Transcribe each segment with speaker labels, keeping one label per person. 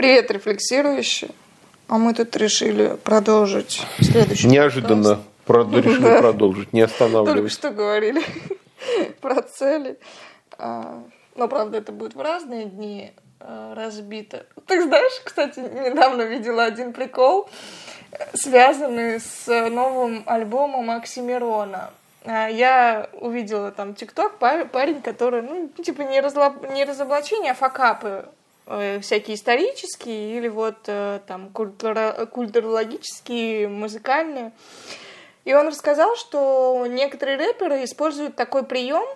Speaker 1: Привет, рефлексирующие. А мы тут решили продолжить следующий
Speaker 2: Неожиданно прод- решили
Speaker 1: Да.
Speaker 2: продолжить, не
Speaker 1: Только
Speaker 2: останавливаясь.
Speaker 1: что говорили про цели. А, Но, правда, это будет в разные дни а, разбито. Так знаешь, кстати, недавно видела один прикол, связанный с новым альбомом Оксимирона. А, Я увидела там ТикТок, пар- парень, который, ну, типа не, разло- не разоблачение, а факапы всякие исторические или вот э, там культурологические, музыкальные. И он рассказал, что некоторые рэперы используют такой прием.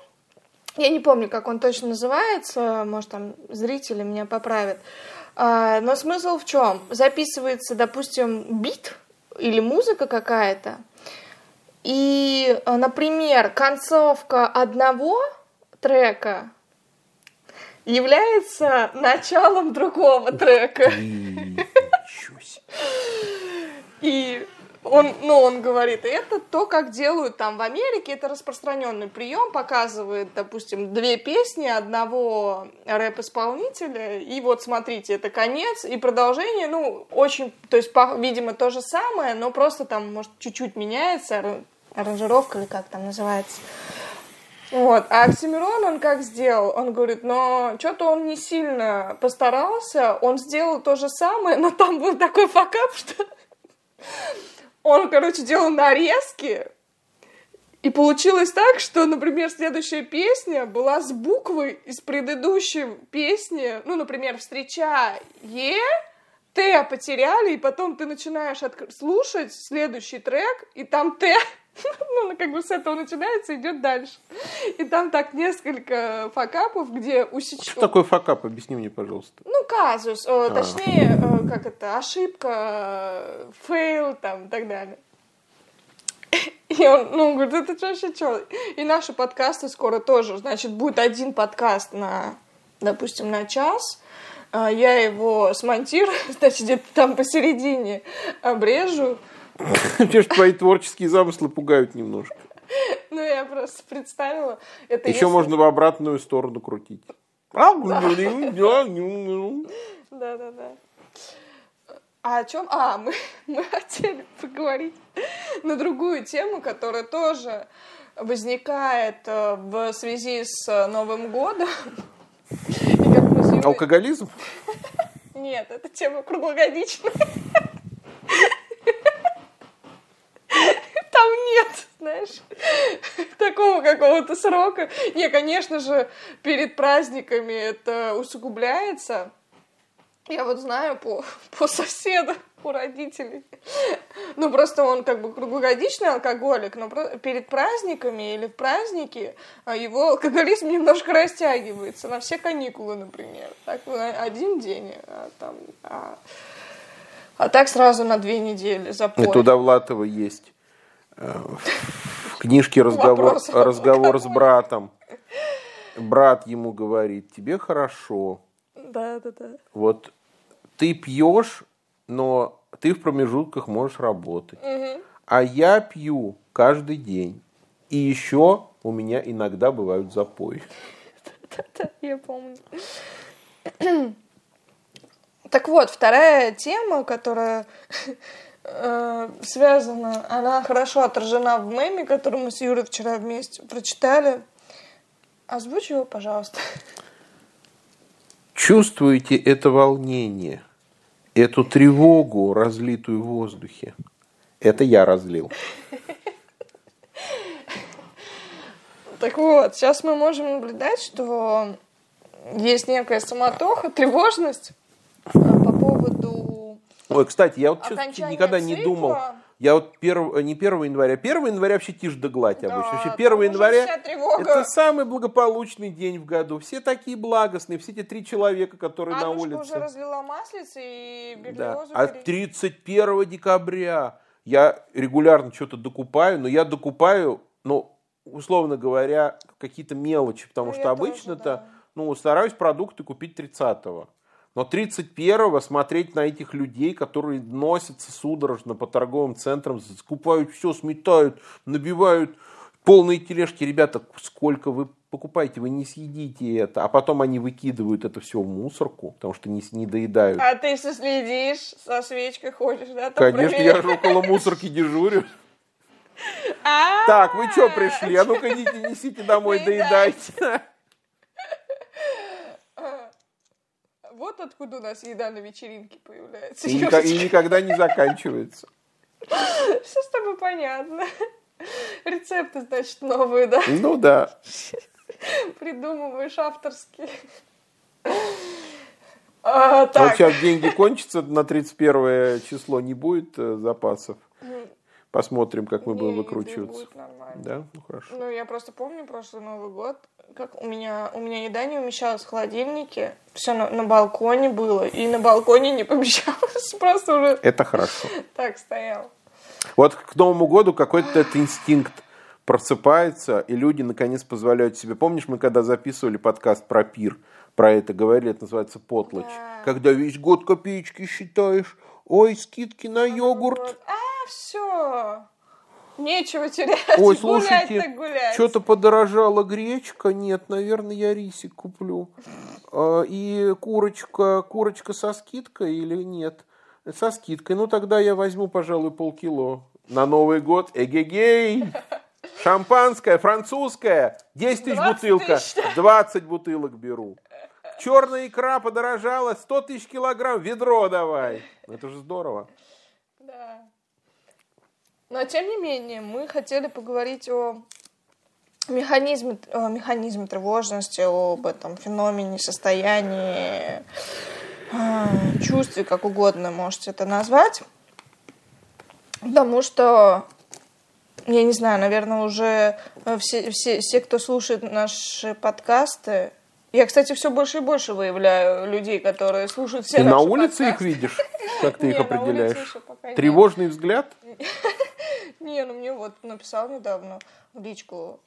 Speaker 1: Я не помню, как он точно называется, может, там зрители меня поправят. А, Но смысл в чем? Записывается, допустим, бит или музыка какая-то, и, э, например, концовка одного трека является началом другого трека. И он, ну, он говорит, это то, как делают там в Америке, это распространенный прием, показывает, допустим, две песни одного рэп-исполнителя, и вот смотрите, это конец, и продолжение, ну, очень, то есть, видимо, то же самое, но просто там, может, чуть-чуть меняется, ар- аранжировка или как там называется. Вот. А Оксимирон, он как сделал? Он говорит, но что-то он не сильно постарался, он сделал то же самое, но там был такой факап, что он, короче, делал нарезки, и получилось так, что, например, следующая песня была с буквой из предыдущей песни, ну, например, «Встреча Е», Т потеряли, и потом ты начинаешь слушать следующий трек, и там Т, ну, как бы с этого начинается, идет дальше. И там так несколько fuckup ов, где усеч...
Speaker 2: Что такое fuckup? Объясни мне, пожалуйста.
Speaker 1: Ну, казус, э, точнее, э, как это, ошибка, fail там и так далее. И он, ну, говорит, это вообще что? И наши подкасты скоро тоже, значит, будет один подкаст на, допустим, на час, а я его смонтирую, значит, где-то там посередине обрежу.
Speaker 2: Тебе же твои творческие замыслы пугают немножко.
Speaker 1: Ну, я просто представила. Это
Speaker 2: Еще
Speaker 1: если-
Speaker 2: можно в обратную сторону крутить.
Speaker 1: Да-да-да. А о чем? А, мы, мы хотели поговорить на другую тему, которая тоже возникает э, в связи с э, Новым годом.
Speaker 2: Алкоголизм?
Speaker 1: Нет, это тема круглогодичная. Там нет, знаешь, такого какого-то срока. Не, конечно же, перед праздниками это усугубляется. Я вот знаю по, по соседу, у родителей. Ну, просто он как бы круглогодичный алкоголик, но перед праздниками или в праздники а, его алкоголизм немножко растягивается на все каникулы, например. Так, на один день, а, там, а, а так сразу на две недели запой.
Speaker 2: Это у Довлатова есть в книжке разговор, разговор с братом. Брат ему говорит, тебе хорошо.
Speaker 1: Да, да, да.
Speaker 2: Вот ты пьешь, но ты в промежутках можешь работать. А я пью каждый день. И еще у меня иногда бывают запои.
Speaker 1: Да, я помню. Так вот, вторая тема, которая э, связана, она хорошо отражена в меме, который мы с Юрой вчера вместе прочитали. Озвучь его, пожалуйста.
Speaker 2: Чувствуете это волнение, эту тревогу, разлитую в воздухе? Это я разлил.
Speaker 1: Так вот, сейчас мы можем наблюдать, что есть некая самотоха, тревожность э, по поводу
Speaker 2: Ой, кстати, я вот
Speaker 1: Окончание
Speaker 2: никогда не
Speaker 1: цикла.
Speaker 2: думал. Я вот перв, не 1 января. 1 января вообще тишь да гладь
Speaker 1: Да,
Speaker 2: обычно. Вообще
Speaker 1: там
Speaker 2: 1
Speaker 1: уже
Speaker 2: января это самый благополучный день в году. Все такие благостные, все те три человека, которые на
Speaker 1: Аннушка
Speaker 2: улице.
Speaker 1: уже разлила маслице и
Speaker 2: Да.
Speaker 1: берлиозу.
Speaker 2: А
Speaker 1: пере-
Speaker 2: 31 декабря я регулярно что-то докупаю, но я докупаю, ну, условно говоря, какие-то мелочи, потому
Speaker 1: Ну,
Speaker 2: что обычно-то,
Speaker 1: да.
Speaker 2: ну, стараюсь продукты купить 30-го. Но 31-го смотреть на этих людей, которые носятся судорожно по торговым центрам, скупают все, сметают, набивают полные тележки. Ребята, сколько вы покупаете, вы не съедите это, а потом они выкидывают это все в мусорку, потому что не, не доедают.
Speaker 1: А ты все следишь, со свечкой ходишь, да? там
Speaker 2: Конечно, я же около мусорки дежурю.
Speaker 1: А,
Speaker 2: Так, вы что пришли? А ну-ка идите, несите домой, доедайте.
Speaker 1: Вот откуда у нас еда на вечеринке появляется.
Speaker 2: И, ника- и никогда не заканчивается.
Speaker 1: Все с тобой понятно. Рецепты, значит, новые, да?
Speaker 2: Ну да.
Speaker 1: Придумываешь авторские. А,
Speaker 2: Вот
Speaker 1: так,
Speaker 2: сейчас деньги кончатся, на 31 число не будет э, запасов. Посмотрим, как мы будем выкручиваться. Да, ну хорошо.
Speaker 1: Ну, я просто помню прошлый Новый год, как у меня, у меня еда не умещалась в холодильнике, все на, на балконе было, и на балконе не помещалось, просто уже
Speaker 2: Это хорошо.
Speaker 1: так стоял.
Speaker 2: Вот к Новому году какой-то этот инстинкт просыпается, и люди наконец позволяют себе. Помнишь, мы когда записывали подкаст про пир, про это говорили, это называется потлочь.
Speaker 1: Да.
Speaker 2: Когда весь год копеечки считаешь, ой, скидки на йогурт.
Speaker 1: А, все. Нечего терять.
Speaker 2: Ой,
Speaker 1: гулять
Speaker 2: слушайте,
Speaker 1: так гулять.
Speaker 2: что-то подорожала гречка. Нет, наверное, я рисик куплю. А, И курочка, курочка со скидкой или нет? Со скидкой. Ну, тогда я возьму, пожалуй, полкило. На Новый год. Эгегей! Шампанское, французское. 10 тысяч
Speaker 1: 20
Speaker 2: бутылка.
Speaker 1: тысяч.
Speaker 2: 20 бутылок беру. Черная икра подорожала. 100 тысяч килограмм. Ведро давай. Это же здорово.
Speaker 1: Да. Но тем не менее, мы хотели поговорить о механизме, о механизме тревожности, об этом феномене, состоянии, а, чувстве, как угодно можете это назвать. Потому что, я не знаю, наверное, уже э, все, все, все, кто слушает наши подкасты, я, кстати, все больше и больше выявляю людей, которые слушают все
Speaker 2: Ты на
Speaker 1: наши
Speaker 2: улице их
Speaker 1: подкасты.
Speaker 2: видишь? Как ты их
Speaker 1: на улице
Speaker 2: определяешь? Тревожный взгляд?
Speaker 1: Не, ну мне вот написал недавно в личку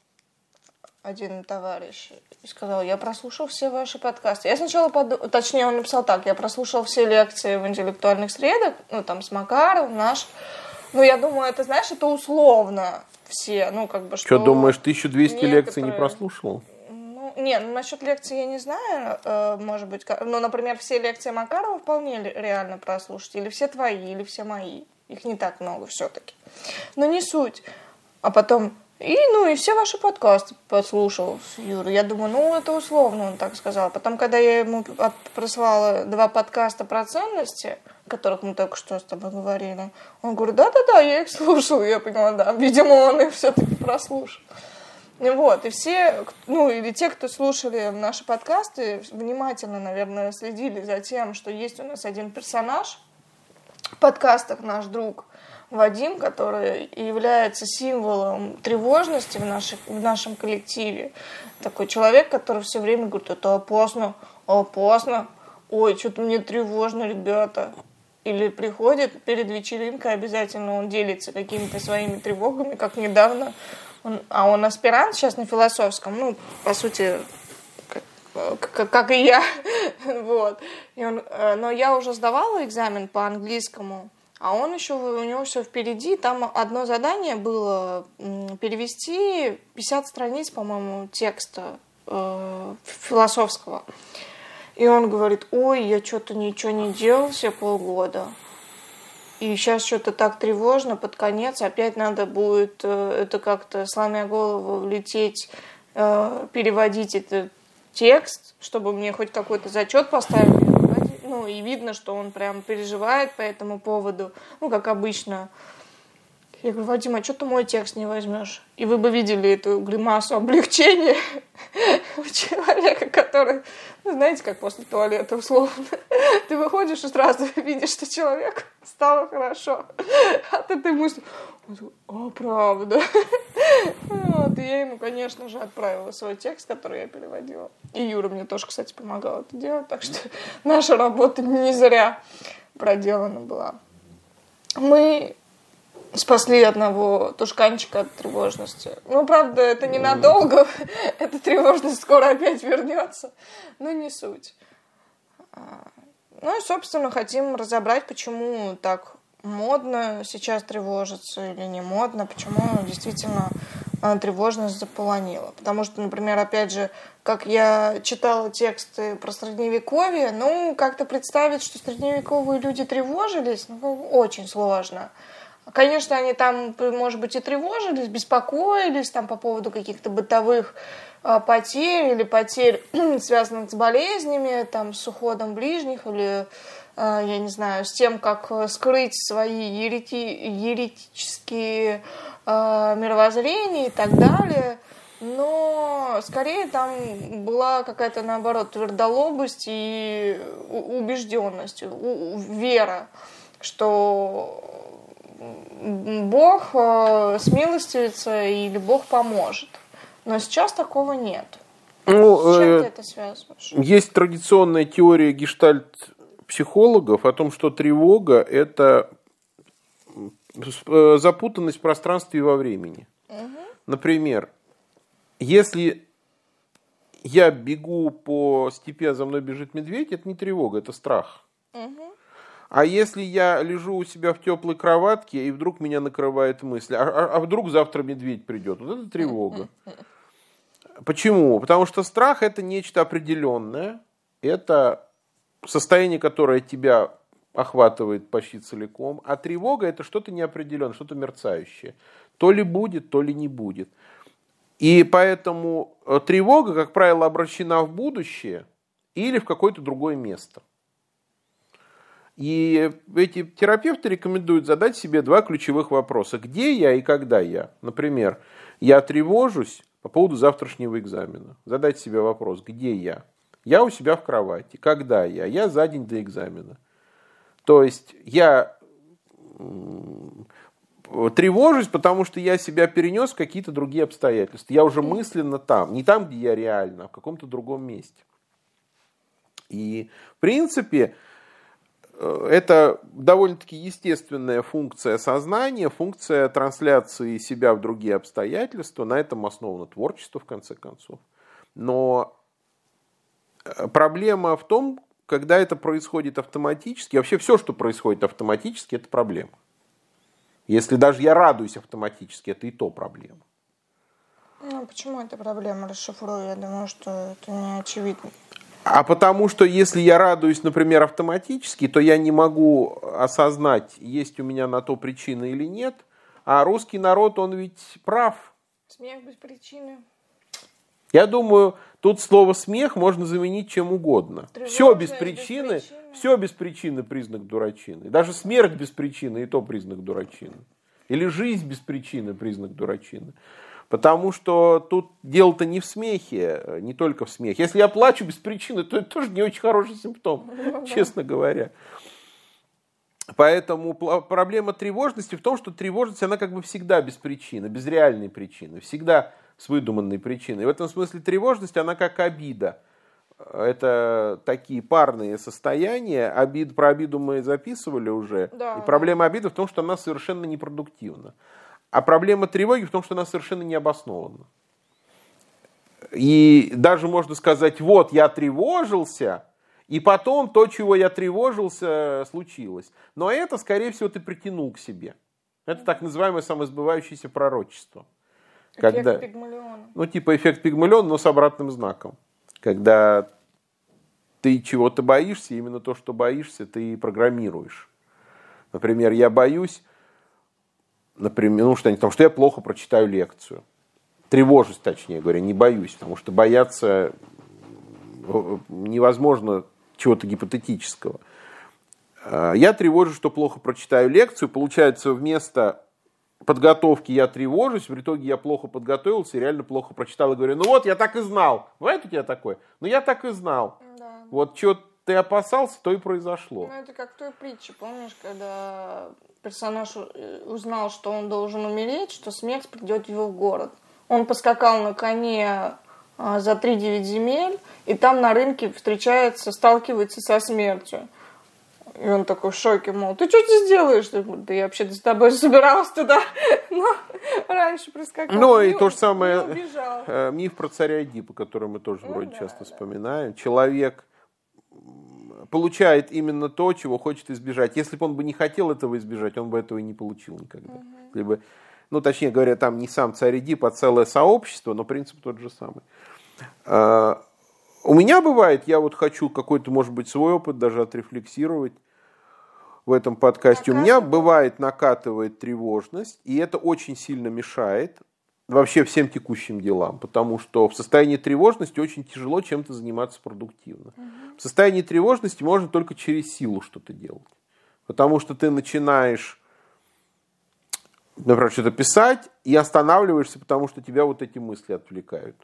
Speaker 1: один товарищ и сказал, я прослушал все ваши подкасты. Я сначала подумала, точнее, он написал так, я прослушал все лекции в интеллектуальных средах, ну, там, с Макаром, наш. Ну, я думаю, это, знаешь, это условно все, ну, как бы, что...
Speaker 2: Что, думаешь, 1200 лекций не
Speaker 1: некоторые-
Speaker 2: прослушал?
Speaker 1: Ну, не, ну, насчет лекций я не знаю, э, может быть, ну, например, все лекции Макарова вполне реально прослушать, или все твои, или все мои. Их не так много все-таки. Но не суть. А потом, и, ну, и все ваши подкасты послушал Юрой. Я думаю, ну, это условно, он так сказал. Потом, когда я ему прислала два подкаста про ценности, о которых мы только что с тобой говорили, он говорит, да-да-да, я их слушал. Я поняла, да, видимо, он их все-таки прослушал. Вот, и все, ну, или те, кто слушали наши подкасты, внимательно, наверное, следили за тем, что есть у нас один персонаж подкастах, наш друг Вадим, который является символом тревожности в, наших, в нашем коллективе. Такой человек, который все время говорит, это опасно, опасно, ой, что-то мне тревожно, ребята. Или приходит перед вечеринкой, обязательно он делится какими-то своими тревогами, как недавно. Он, а он аспирант сейчас на философском, ну, по сути, как, как- и я. вот. И он, э, но я уже сдавала экзамен по английскому, а он еще, у него все впереди. Там одно задание было перевести 50 страниц, по-моему, текста э, философского. И он говорит, ой, я что-то ничего не делал все полгода. И сейчас что-то так тревожно, под конец опять надо будет э, это как-то, сломя голову, влететь, э, переводить этот текст, чтобы мне хоть какой-то зачет поставили. Ну, и видно, что он прям переживает по этому поводу, ну, как обычно. Я говорю, Вадим, а что ты мой текст не возьмешь? И вы бы видели эту гримасу облегчения у человека, который, ну, знаете, как после туалета условно. Ты выходишь и сразу видишь, что человеку стало хорошо. А ты ты мыслишь, он а, правда. Вот, и я ему, конечно же, отправила свой текст, который я переводила. И Юра мне тоже, кстати, помогал это делать, так что наша работа не зря проделана была. Мы спасли одного тушканчика от тревожности. Ну, правда, это ненадолго. Эта тревожность скоро опять вернется. Но не суть. А, Ну и, собственно, хотим разобрать, почему так модно сейчас тревожиться или не модно, почему действительно а, тревожность заполонила. Потому что, например, опять же, как я читала тексты про средневековье, ну, как-то представить, что средневековые люди тревожились, ну, очень сложно. Конечно, они там, может быть, и тревожились, беспокоились там по поводу каких-то бытовых э, потерь или потерь, связанных с болезнями, там, с уходом ближних или, я не знаю, с тем, как скрыть свои ерети, еретические э, мировоззрения и так далее. Но скорее там была какая-то, наоборот, твердолобость и убежденность, вера, что Бог э, смилостивится или Бог поможет. Но сейчас такого нет.
Speaker 2: Ну, С чем э, ты это связываешь? Есть традиционная теория гештальт-психологов о том, что тревога – это э, запутанность в пространстве и во времени. Угу. Например, если я бегу по степи, а за мной бежит медведь, это не тревога, это страх. Угу. А если я лежу у себя в теплой кроватке, и вдруг меня накрывает мысль, а, а, а вдруг завтра медведь придет? Вот это тревога. Почему? Потому что страх это нечто определенное, это состояние, которое тебя охватывает почти целиком, а тревога это что-то неопределенное, что-то мерцающее. То ли будет, то ли не будет. И поэтому э, тревога, как правило, обращена в будущее или в какое-то другое место. И эти терапевты рекомендуют задать себе два ключевых вопроса. Где я и когда я? Например, я тревожусь по поводу завтрашнего экзамена. Задать себе вопрос, где я? Я у себя в кровати. Когда я? Я за день до экзамена. То есть я тревожусь, потому что я себя перенес в какие-то другие обстоятельства. Я уже мысленно там. Не там, где я реально, а в каком-то другом месте. И, в принципе, Э, это довольно-таки естественная функция сознания, функция трансляции себя в другие обстоятельства. На этом основано творчество, в конце концов. Но проблема в том, когда это происходит автоматически, вообще все, что происходит автоматически, это проблема. Если даже я радуюсь автоматически, это и то проблема.
Speaker 1: Ну, почему это проблема? Расшифрую. Я думаю, что это не очевидно.
Speaker 2: А потому что если я радуюсь, например, автоматически, то я не могу осознать, есть у меня на то причина или нет. А русский народ, он ведь прав.
Speaker 1: Смех без причины.
Speaker 2: Я думаю, тут слово смех можно заменить чем угодно. все без причины, без причины, все без причины признак дурачины. Даже смерть без причины и то признак дурачины. Или жизнь без причины признак дурачины. Потому что тут дело-то не в смехе, не только в смехе. Если я плачу без причины, то это тоже не очень хороший симптом, честно говоря. Поэтому проблема тревожности в том, что тревожность, она как бы всегда без причины, без реальной причины, всегда с выдуманной причиной. В этом смысле тревожность, она как обида. Это такие парные состояния. Обид, про обиду мы записывали уже. Да, и проблема обиды в том, что она совершенно непродуктивна. А проблема тревоги в том, что она совершенно не обоснована. И даже можно сказать, вот я тревожился, и потом то, чего я тревожился, случилось. Но это, скорее всего, ты притянул к себе. Это так называемое самосбывающееся пророчество.
Speaker 1: Эффект когда, Пигмалиона.
Speaker 2: Ну, типа эффект Пигмалиона, но с обратным знаком. Когда ты чего-то боишься, именно то, что боишься, ты программируешь. Например, я боюсь например, ну, что, потому что я плохо прочитаю лекцию. Тревожусь, точнее говоря, не боюсь, потому что бояться э, невозможно чего-то гипотетического. А, я тревожусь, что плохо прочитаю лекцию. Получается, вместо подготовки я тревожусь, в итоге я плохо подготовился реально плохо прочитал и говорю, ну вот, я так и знал. Бывает у тебя такое? Ну я так и знал. Да. Вот что ты опасался, то и произошло.
Speaker 1: Ну это как в той притче, помнишь, когда персонаж э, узнал, что он должен умереть, что смерть придет его в город. Он поскакал на коне а, за 3-9 земель, и там на рынке встречается, сталкивается со смертью. И он такой в шоке, мол, ты что здесь делаешь? Да я вообще-то с тобой собиралась туда, но раньше прискакал.
Speaker 2: Ну и то же самое э, миф про царя Эдипа, который мы тоже ну, вроде да, часто да. вспоминаем. Человек получает именно то, чего хочет избежать. Если бы он бы не хотел этого избежать, он бы этого и не получил никогда. Угу. Если бы Ну, точнее говоря, там не сам царь Эдип, а целое сообщество, но принцип тот же самый. А, у меня бывает, я вот хочу какой-то, может быть, свой опыт даже отрефлексировать в этом подкасте. У меня бывает накатывает тревожность, и это очень сильно мешает вообще всем текущим делам, потому что в состоянии тревожности очень тяжело чем-то заниматься продуктивно. Угу. В состоянии тревожности можно только через силу что-то делать, потому что ты начинаешь, например, что-то писать и останавливаешься, потому что тебя вот эти мысли отвлекают.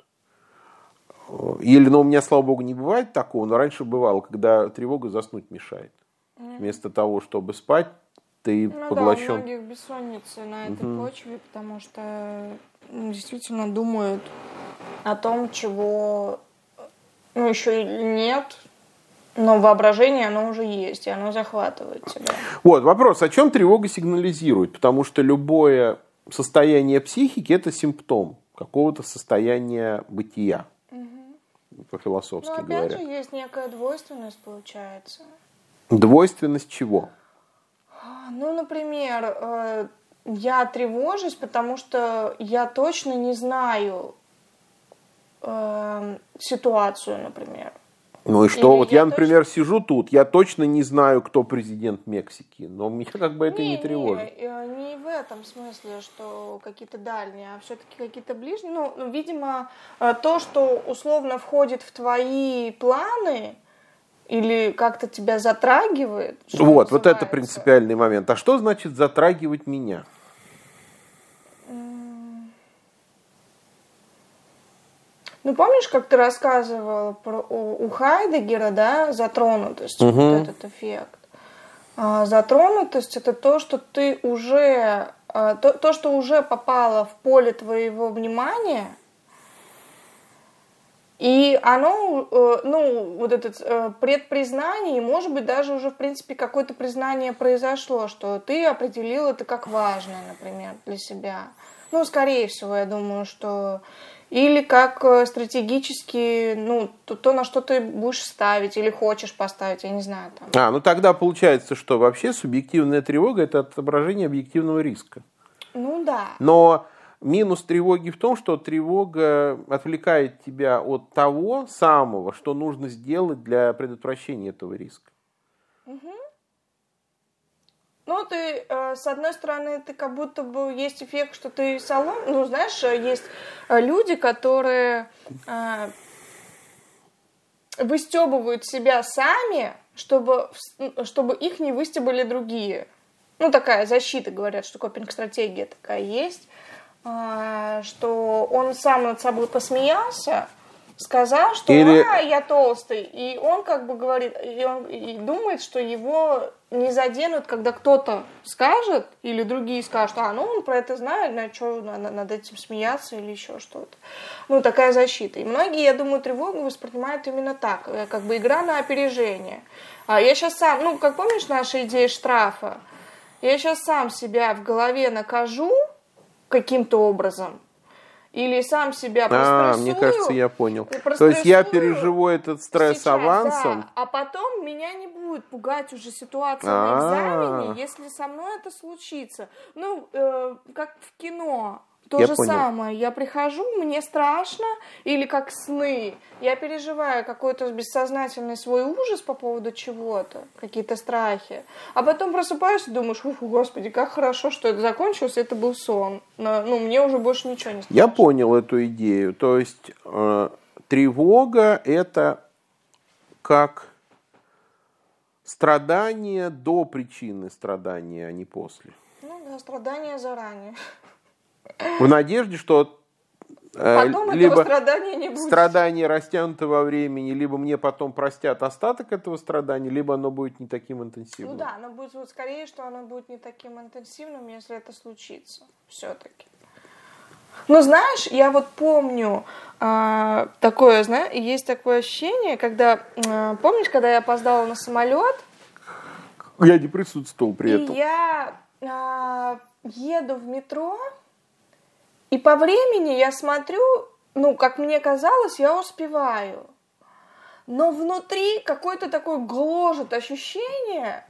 Speaker 2: Или, ну, у меня, слава богу, не бывает такого, но раньше бывало, когда тревога заснуть мешает. Вместо того, чтобы спать, ты ну, поглощен. Да,
Speaker 1: у многих бессонницы на этой угу. почве, потому что действительно думают о том, чего ну, еще нет, но воображение, оно уже есть, и оно захватывает тебя.
Speaker 2: Вот, вопрос, о чем тревога сигнализирует? Потому что любое состояние психики – это симптом какого-то состояния бытия, угу. по-философски
Speaker 1: ну,
Speaker 2: опять
Speaker 1: говоря. же, есть некая двойственность, получается.
Speaker 2: Двойственность чего?
Speaker 1: Ну, например, э, я тревожусь, потому что я точно не знаю э, ситуацию, например.
Speaker 2: Ну и что? Или вот я, я например, точно... сижу тут, я точно не знаю, кто президент Мексики, но меня как бы это не, не тревожит.
Speaker 1: Не, э, не в этом смысле, что какие-то дальние, а все-таки какие-то ближние. Ну, видимо, то, что условно входит в твои планы, или как-то тебя затрагивает?
Speaker 2: Вот, вот это принципиальный момент. А что значит затрагивать меня?
Speaker 1: Ну, помнишь, как ты рассказывал про, у, Хайдегера, да, затронутость, угу. вот этот эффект? А, затронутость – это то, что ты уже, а, то, то, что уже попало в поле твоего внимания – и оно, э, ну, вот это э, предпризнание, может быть, даже уже, в принципе, какое-то признание произошло, что ты определил это как важное, например, для себя. Ну, скорее всего, я думаю, что... Или как э, стратегически, ну, то, то, на что ты будешь ставить или хочешь поставить, я не знаю. Там.
Speaker 2: А, ну тогда получается, что вообще субъективная тревога – это отображение объективного риска.
Speaker 1: Ну да.
Speaker 2: Но Минус тревоги в том, что тревога отвлекает тебя от того самого, что нужно сделать для предотвращения этого риска.
Speaker 1: Угу. Ну, ты, э, с одной стороны, ты как будто бы есть эффект, что ты салон. Ну, знаешь, э, есть э, люди, которые выстебывают себя сами, чтобы, чтобы их не выстебали другие. Ну, такая защита, говорят, что копинг-стратегия такая есть. А, что он сам над собой посмеялся, сказал, что Или... а, я толстый, и он как бы говорит, и он и думает, что его не заденут, когда кто-то скажет, или другие скажут, а, ну он про это знает, на что над этим смеяться или еще что-то. Ну, такая защита. И многие, я думаю, тревогу воспринимают именно так, э, как бы игра на опережение. А я сейчас сам, ну, как помнишь наша идея штрафа, я сейчас сам себя в голове накажу, каким-то образом. Или сам себя
Speaker 2: А, мне кажется, я понял. То есть я переживу этот стресс сейчас, авансом. Да,
Speaker 1: а потом меня не будет пугать уже ситуация А-а-а. на экзамене, если со мной это случится. Ну, э, как в кино то я же понял. самое. Я прихожу, мне страшно, или как сны. Я переживаю какой-то бессознательный свой ужас по поводу чего-то, какие-то страхи. А потом просыпаешься и думаешь, ух, господи, как хорошо, что это закончилось, это был сон. Но, ну, мне уже больше ничего не страшно.
Speaker 2: Я понял эту идею. То есть э, тревога это как страдание до причины страдания, а не после.
Speaker 1: Ну да, страдание заранее.
Speaker 2: В надежде, что
Speaker 1: э, Потом либо страдания не будет.
Speaker 2: страдание растянуто во времени, либо мне потом простят остаток этого страдания, либо оно будет не таким интенсивным.
Speaker 1: Ну да, оно будет вот скорее, что оно будет не таким интенсивным, если это случится все-таки. Ну, знаешь, я вот помню э, такое, знаешь, есть такое ощущение, когда, э, помнишь, когда я опоздала на самолет?
Speaker 2: Я не присутствовал при
Speaker 1: и
Speaker 2: этом.
Speaker 1: я э, еду в метро, и по времени я смотрю, ну, как мне казалось, я успеваю. Но внутри какое-то такое гложет ощущение,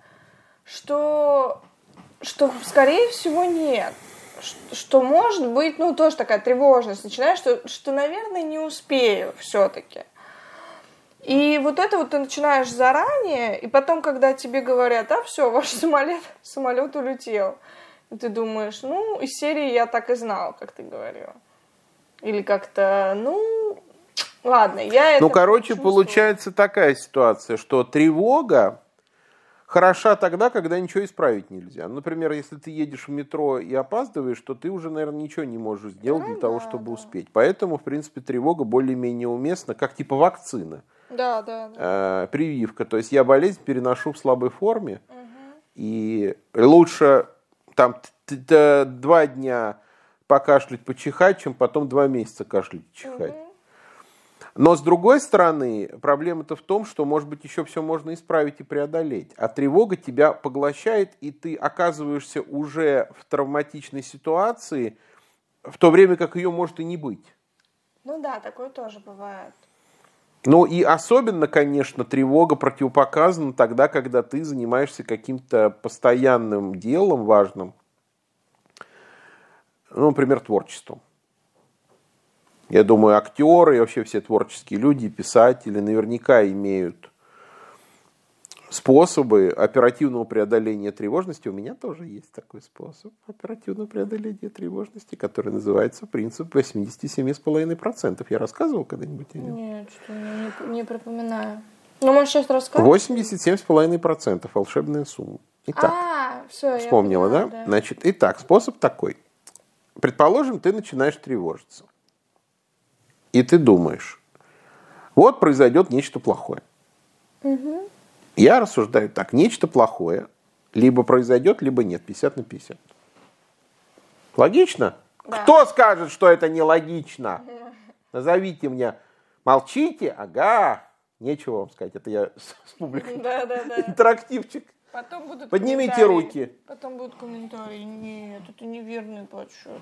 Speaker 1: что, что скорее всего нет. что может быть, ну, тоже такая тревожность начинаешь, что, что наверное, не успею все-таки. И вот это вот ты начинаешь заранее, и потом, когда тебе говорят, а все, ваш самолет, самолет улетел, ты думаешь, ну, из серии я так и знал, как ты говорила. Или как-то, ну, ладно, я это
Speaker 2: Ну, короче, получается такая ситуация, что тревога хороша тогда, когда ничего исправить нельзя. Например, если ты едешь в метро и опаздываешь, то ты уже, наверное, ничего не можешь сделать ну, для да, того, чтобы да. успеть. Поэтому, в принципе, тревога более-менее уместна, как типа вакцина.
Speaker 1: Да, да. да.
Speaker 2: Э, прививка. То есть я болезнь переношу в слабой форме, угу. и лучше там два дня покашлять, почихать, чем потом два месяца кашлять, чихать. Угу. Но с другой стороны, проблема-то в том, что, может быть, еще все можно исправить и преодолеть. А тревога тебя поглощает, и ты оказываешься уже в травматичной ситуации, в то время как ее может и не быть.
Speaker 1: Ну да, такое тоже бывает.
Speaker 2: Ну и особенно, конечно, тревога противопоказана тогда, когда ты занимаешься каким-то постоянным делом важным, ну, например, творчеством. Я думаю, актеры и вообще все творческие люди, писатели наверняка имеют способы оперативного преодоления тревожности. У меня тоже есть такой способ оперативного преодоления тревожности, который называется принцип 87,5%. Я рассказывал когда-нибудь
Speaker 1: нем? Нет, что не, не припоминаю. Ну, может, сейчас расскажешь?
Speaker 2: 87,5% волшебная сумма. Итак,
Speaker 1: а, все,
Speaker 2: вспомнила, поняла, да? да? Значит, итак, способ такой. Предположим, ты начинаешь тревожиться. И ты думаешь, вот произойдет нечто плохое. Угу. Я рассуждаю так, нечто плохое либо произойдет, либо нет, 50 на 50. Логично? Да. Кто скажет, что это нелогично? Назовите мне. Молчите? Ага. Нечего вам сказать, это я с публикой.
Speaker 1: Да, да, да.
Speaker 2: Интерактивчик.
Speaker 1: Потом будут
Speaker 2: Поднимите руки.
Speaker 1: Потом будут комментарии. Нет, это неверный подсчет.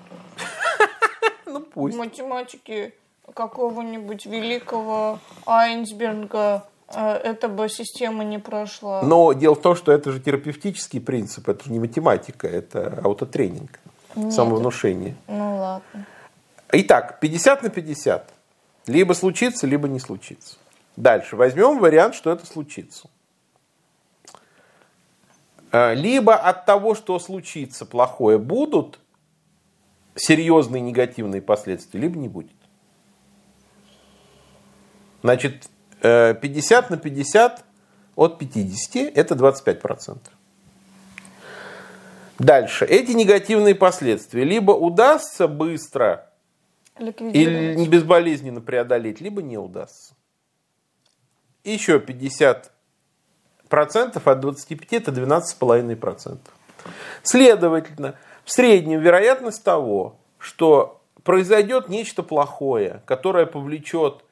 Speaker 2: Ну пусть.
Speaker 1: Математики какого-нибудь великого Айнсберга э, эта бы система не прошла.
Speaker 2: Но дело в том, что это же терапевтический принцип, это же не математика, это аутотренинг, Нет, самовнушение.
Speaker 1: Ну ладно.
Speaker 2: Итак, 50 на 50. Либо случится, либо не случится. Дальше. Возьмем вариант, что это случится. Э, либо от того, что случится плохое, будут серьезные негативные последствия, либо не будет. Значит, 50 э, на 50 от 50 это 25%. Дальше. Эти негативные последствия либо удастся быстро или безболезненно преодолеть, либо не удастся. Еще 50% от 25 это 12,5%. Следовательно, в среднем вероятность того, что произойдет нечто плохое, которое повлечет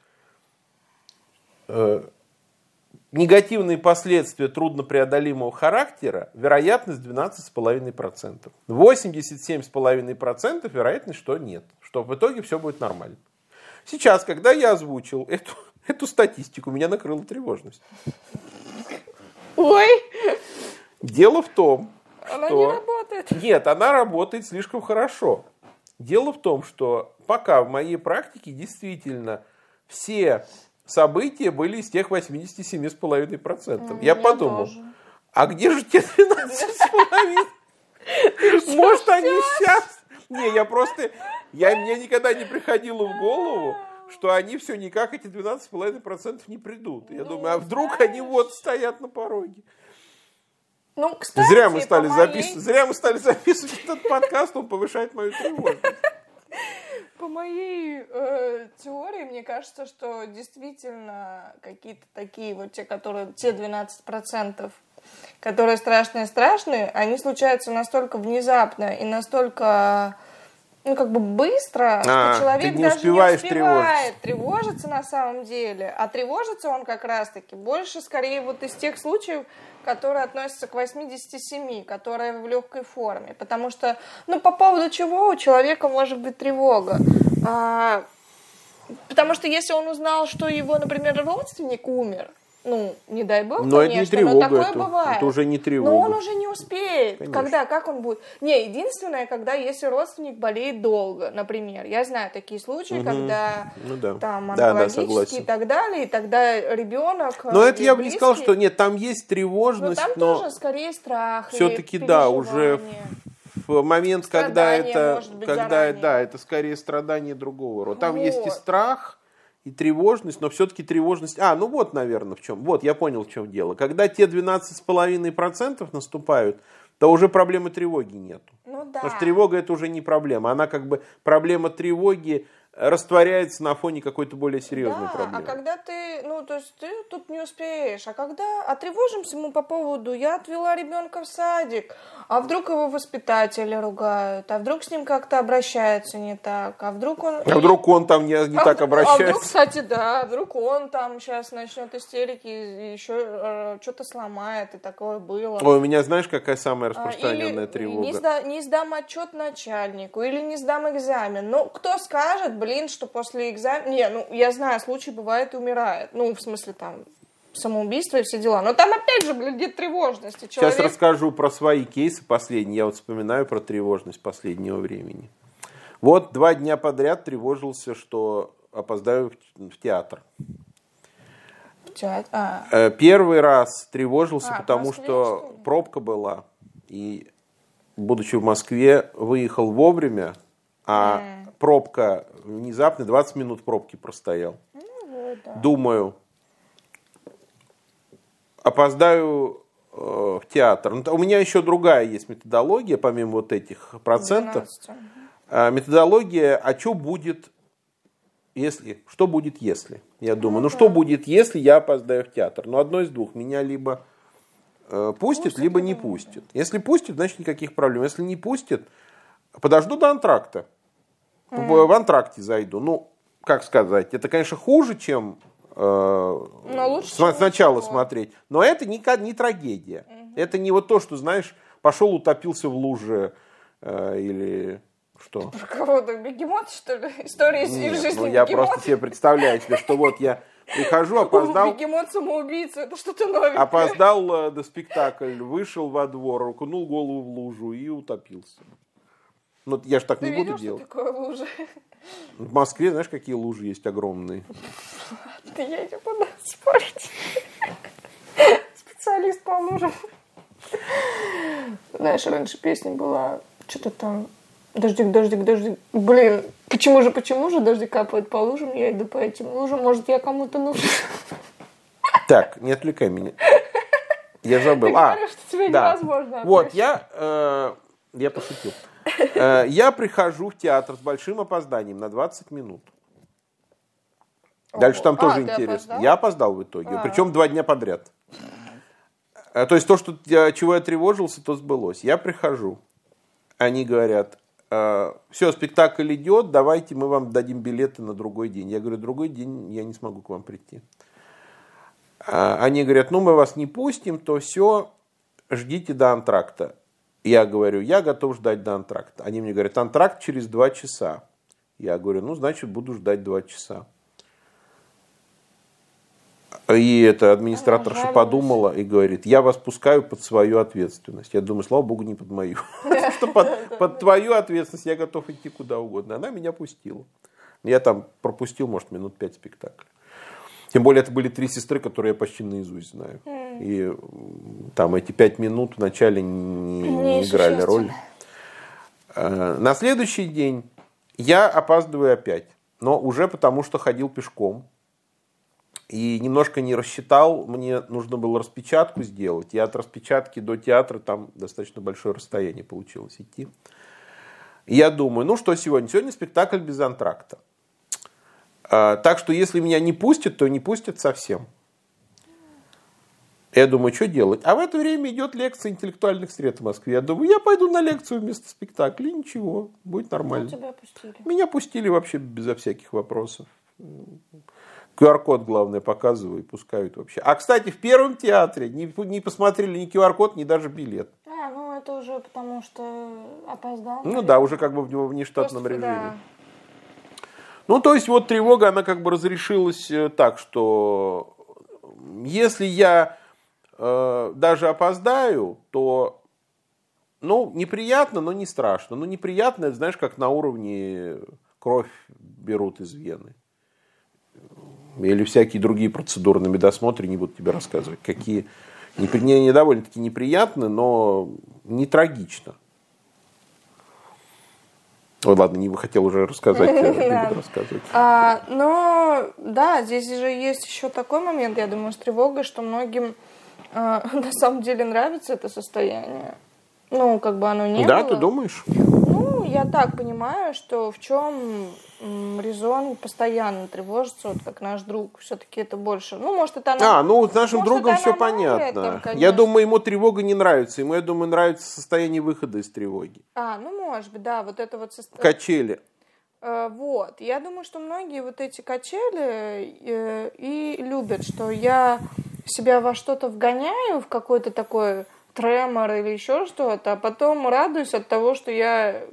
Speaker 2: негативные последствия труднопреодолимого характера, вероятность 12,5%. 87,5% вероятность, что нет, что в итоге все будет нормально. Сейчас, когда я озвучил эту, эту статистику, меня накрыла тревожность.
Speaker 1: Ой!
Speaker 2: Дело в том,
Speaker 1: она
Speaker 2: что...
Speaker 1: не работает.
Speaker 2: Нет, она работает слишком хорошо. Дело в том, что пока в моей практике действительно все события были из тех 87,5%. Mm, я подумал, тоже. а где же те 12,5%? Может, они сейчас... Не, я просто... Я, мне никогда не приходило в голову, что они все никак, эти 12,5% не придут. Я думаю, а вдруг они вот стоят на пороге.
Speaker 1: Ну, кстати,
Speaker 2: зря мы стали записывать, зря мы стали записывать этот подкаст, он повышает мою тревожность.
Speaker 1: Моей э, теории, мне кажется, что действительно какие-то такие вот те, которые, те 12%, которые страшные-страшные, они случаются настолько внезапно и настолько ну, как бы быстро, а, что человек не даже не успевает тревожиться. тревожиться на самом деле. А тревожится он как раз-таки больше, скорее, вот из тех случаев, которые относятся к 87, которые в легкой форме. Потому что, ну, по поводу чего у человека может быть тревога? А, потому что если он узнал, что его, например, родственник умер, Ну, не дай бог,
Speaker 2: Но это не
Speaker 1: конечно,
Speaker 2: тревога,
Speaker 1: но такое
Speaker 2: это-
Speaker 1: бывает.
Speaker 2: это уже не тревога.
Speaker 1: Но он уже не успеет.
Speaker 2: Конечно.
Speaker 1: Когда, как он будет? Не, единственное, когда если родственник болеет долго, например. Я знаю такие случаи, когда
Speaker 2: Ну да.
Speaker 1: там
Speaker 2: Да, да,
Speaker 1: онкологические
Speaker 2: согласен.
Speaker 1: и так далее, и тогда ребенок...
Speaker 2: Но это
Speaker 1: или
Speaker 2: я бы не сказал, что нет, там есть тревожность,
Speaker 1: там
Speaker 2: но
Speaker 1: тоже скорее страх
Speaker 2: все-таки да, уже в момент, когда
Speaker 1: Страдание,
Speaker 2: это,
Speaker 1: может быть,
Speaker 2: когда
Speaker 1: заранее.
Speaker 2: да, это скорее страдание другого рода. Там есть и
Speaker 1: Вот.
Speaker 2: страх, и тревожность, но все-таки тревожность... А, ну вот, наверное, в чем. Вот, я понял, в чем дело. Когда те 12,5% наступают, то уже проблемы тревоги нету.
Speaker 1: Ну да.
Speaker 2: Потому что тревога это уже не проблема. Она как бы проблема тревоги растворяется на фоне какой-то более серьезной
Speaker 1: да,
Speaker 2: проблемы.
Speaker 1: а когда ты, ну, то есть ты тут не успеешь, а когда отревожимся мы по поводу, я отвела ребенка в садик, а вдруг его воспитатели ругают, а вдруг с ним как-то обращаются не так, а вдруг он...
Speaker 2: А вдруг он там не, не
Speaker 1: А
Speaker 2: так
Speaker 1: вдруг-
Speaker 2: обращается?
Speaker 1: А вдруг, кстати, да, вдруг он там сейчас начнет истерики и еще что-то сломает, и такое было.
Speaker 2: Ой, у меня знаешь, какая самая
Speaker 1: А,
Speaker 2: распространенная
Speaker 1: или
Speaker 2: тревога?
Speaker 1: Не, сда- не сдам отчет начальнику, или не сдам экзамен. Ну, кто скажет, блин, что после экзамена... Не, ну, я знаю, случай бывает и умирает. Ну, в смысле, там, самоубийство и все дела. Но там, опять же, блин, нет тревожности. Человек...
Speaker 2: Сейчас расскажу про свои кейсы последние. Я вот вспоминаю про тревожность последнего времени. Вот два дня подряд тревожился, что опоздаю в- в театр.
Speaker 1: Театр- А,
Speaker 2: Э, Первый раз тревожился,
Speaker 1: А,
Speaker 2: потому что
Speaker 1: что
Speaker 2: пробка была. И, будучи в Москве, выехал вовремя, а пробка внезапно, 20 минут пробки простоял.
Speaker 1: ну, да.
Speaker 2: Думаю, опоздаю э, в театр. Ну, У меня еще другая есть методология, помимо вот этих процентов.
Speaker 1: 12.
Speaker 2: А, Методология, а что будет, если, что будет, если? Я думаю, ну что будет, если я опоздаю в театр? Ну одно из двух, меня либо э, пустит, либо не пустит. Если пустит, значит никаких проблем. Если не пустит, подожду до антракта. В, в антракте зайду. Ну, как сказать, это, конечно, хуже, чем э,
Speaker 1: лучше,
Speaker 2: сма-
Speaker 1: чем
Speaker 2: сначала
Speaker 1: ничего.
Speaker 2: смотреть. Но это не, не трагедия. Это не вот то, что, знаешь, пошел, утопился в луже э, или что.
Speaker 1: Про кого-то бегемот, что ли? История из
Speaker 2: Нет,
Speaker 1: жизни
Speaker 2: ну я
Speaker 1: бегемота.
Speaker 2: просто себе представляю, себе, что вот я прихожу, опоздал,
Speaker 1: Бегемот самоубийца, это что-то новенькое.
Speaker 2: опоздал э, до спектакль, вышел во двор, окунул голову в лужу и утопился. Ну, я же так
Speaker 1: Ты
Speaker 2: не буду делать.
Speaker 1: такое лужа?
Speaker 2: В Москве, знаешь, какие лужи есть огромные?
Speaker 1: Ты я не буду спорить. Специалист по лужам. Знаешь, раньше песня была, что-то там, дождик, дождик, дождик. Блин, почему же, почему же дождик капает по лужам, я иду по этим лужам, может, я кому-то нужен.
Speaker 2: Так, не отвлекай меня. Я забыл.
Speaker 1: Ты
Speaker 2: А,
Speaker 1: говоришь, что тебя
Speaker 2: да.
Speaker 1: невозможно
Speaker 2: Вот, я, э, я пошутил. Э, я прихожу в театр с большим опозданием на 20 минут. Дальше там
Speaker 1: А,
Speaker 2: тоже
Speaker 1: ты
Speaker 2: интересно. Я опоздал в итоге,
Speaker 1: А.
Speaker 2: причем два дня подряд. Э, То есть то, что, я- чего я тревожился, то сбылось. Я прихожу, они говорят, все, спектакль идет, давайте мы вам дадим билеты на другой день. Я говорю, другой день я не смогу к вам прийти. А, Они говорят, ну мы вас не пустим, то все, ждите до антракта. Я говорю, я готов ждать до антракта. Они мне говорят, антракт через два часа. Я говорю, ну значит буду ждать два часа. И эта администраторша подумала и говорит, я вас пускаю под свою ответственность. Я думаю, слава богу, не под мою. Что под, под твою ответственность я готов идти куда угодно. Она меня пустила. Я там пропустил, может, минут пять спектакля. Тем более, это были три сестры, которые я почти наизусть знаю. И там эти пять минут вначале не, не играли роли. Э, На следующий день я опаздываю опять. Но уже потому, что ходил пешком. И немножко не рассчитал, мне нужно было распечатку сделать. И от распечатки до театра там достаточно большое расстояние получилось идти. И я думаю, ну что сегодня? Сегодня спектакль без антракта. А, Так что если меня не пустят, то не пустят совсем. Я думаю, что делать? А в это время идет лекция интеллектуальных средств в Москве. Я думаю, я пойду на лекцию вместо спектакля. И ничего, будет
Speaker 1: Ну,
Speaker 2: нормально.
Speaker 1: тебя пустили.
Speaker 2: Меня пустили вообще безо всяких вопросов. QR-код, главное, показываю и пускают вообще. А, кстати, в первом театре не, не посмотрели ни QR-код, ни даже билет.
Speaker 1: А, ну это уже потому что опоздал.
Speaker 2: Ну да, уже как бы в него в нештатном
Speaker 1: Просто,
Speaker 2: режиме.
Speaker 1: да.
Speaker 2: Ну, то есть вот тревога, она как бы разрешилась э, так, что если я э, даже опоздаю, то ну, неприятно, но не страшно. Ну, неприятно, это, знаешь, как на уровне кровь берут из вены. Или всякие другие процедуры на медосмотре, не буду тебе рассказывать, какие не, не довольно-таки неприятны, но не трагично. Ой, ладно, не хотел уже рассказать, буду рассказывать.
Speaker 1: А, но да, здесь же есть еще такой момент, я думаю, с тревогой, что многим а, на самом деле нравится это состояние. Ну, как бы оно не
Speaker 2: да,
Speaker 1: было.
Speaker 2: ты думаешь?
Speaker 1: Ну, я так понимаю, что в чем резон постоянно тревожиться, вот как наш друг, все-таки это больше. Ну, может, это
Speaker 2: она. А, ну, с нашим может, другом все понятно. Там, я думаю, ему тревога не нравится. Ему, я думаю, нравится состояние выхода из тревоги.
Speaker 1: А, ну, может быть, да, вот это вот
Speaker 2: состояние. Качели.
Speaker 1: Э, вот. Я думаю, что многие вот эти качели э, и любят, что я себя во что-то вгоняю, в какой-то такой тремор или еще что-то, а потом радуюсь от того, что я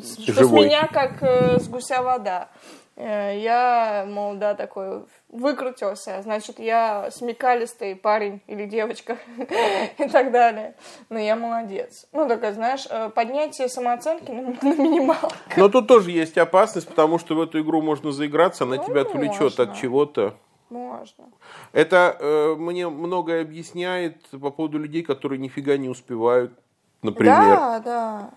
Speaker 1: что Живой. с меня как э, с гуся вода. Э, я, мол, да, такой выкрутился, значит, я смекалистый парень или девочка и так далее. Но я молодец. Ну, такая, знаешь, э, поднятие самооценки на, на минималку.
Speaker 2: Но тут тоже есть опасность, потому что в эту игру можно заиграться, она ну, тебя отвлечет можно. от чего-то.
Speaker 1: Можно.
Speaker 2: Это э, мне многое объясняет по поводу людей, которые нифига не успевают, например.
Speaker 1: Да, да.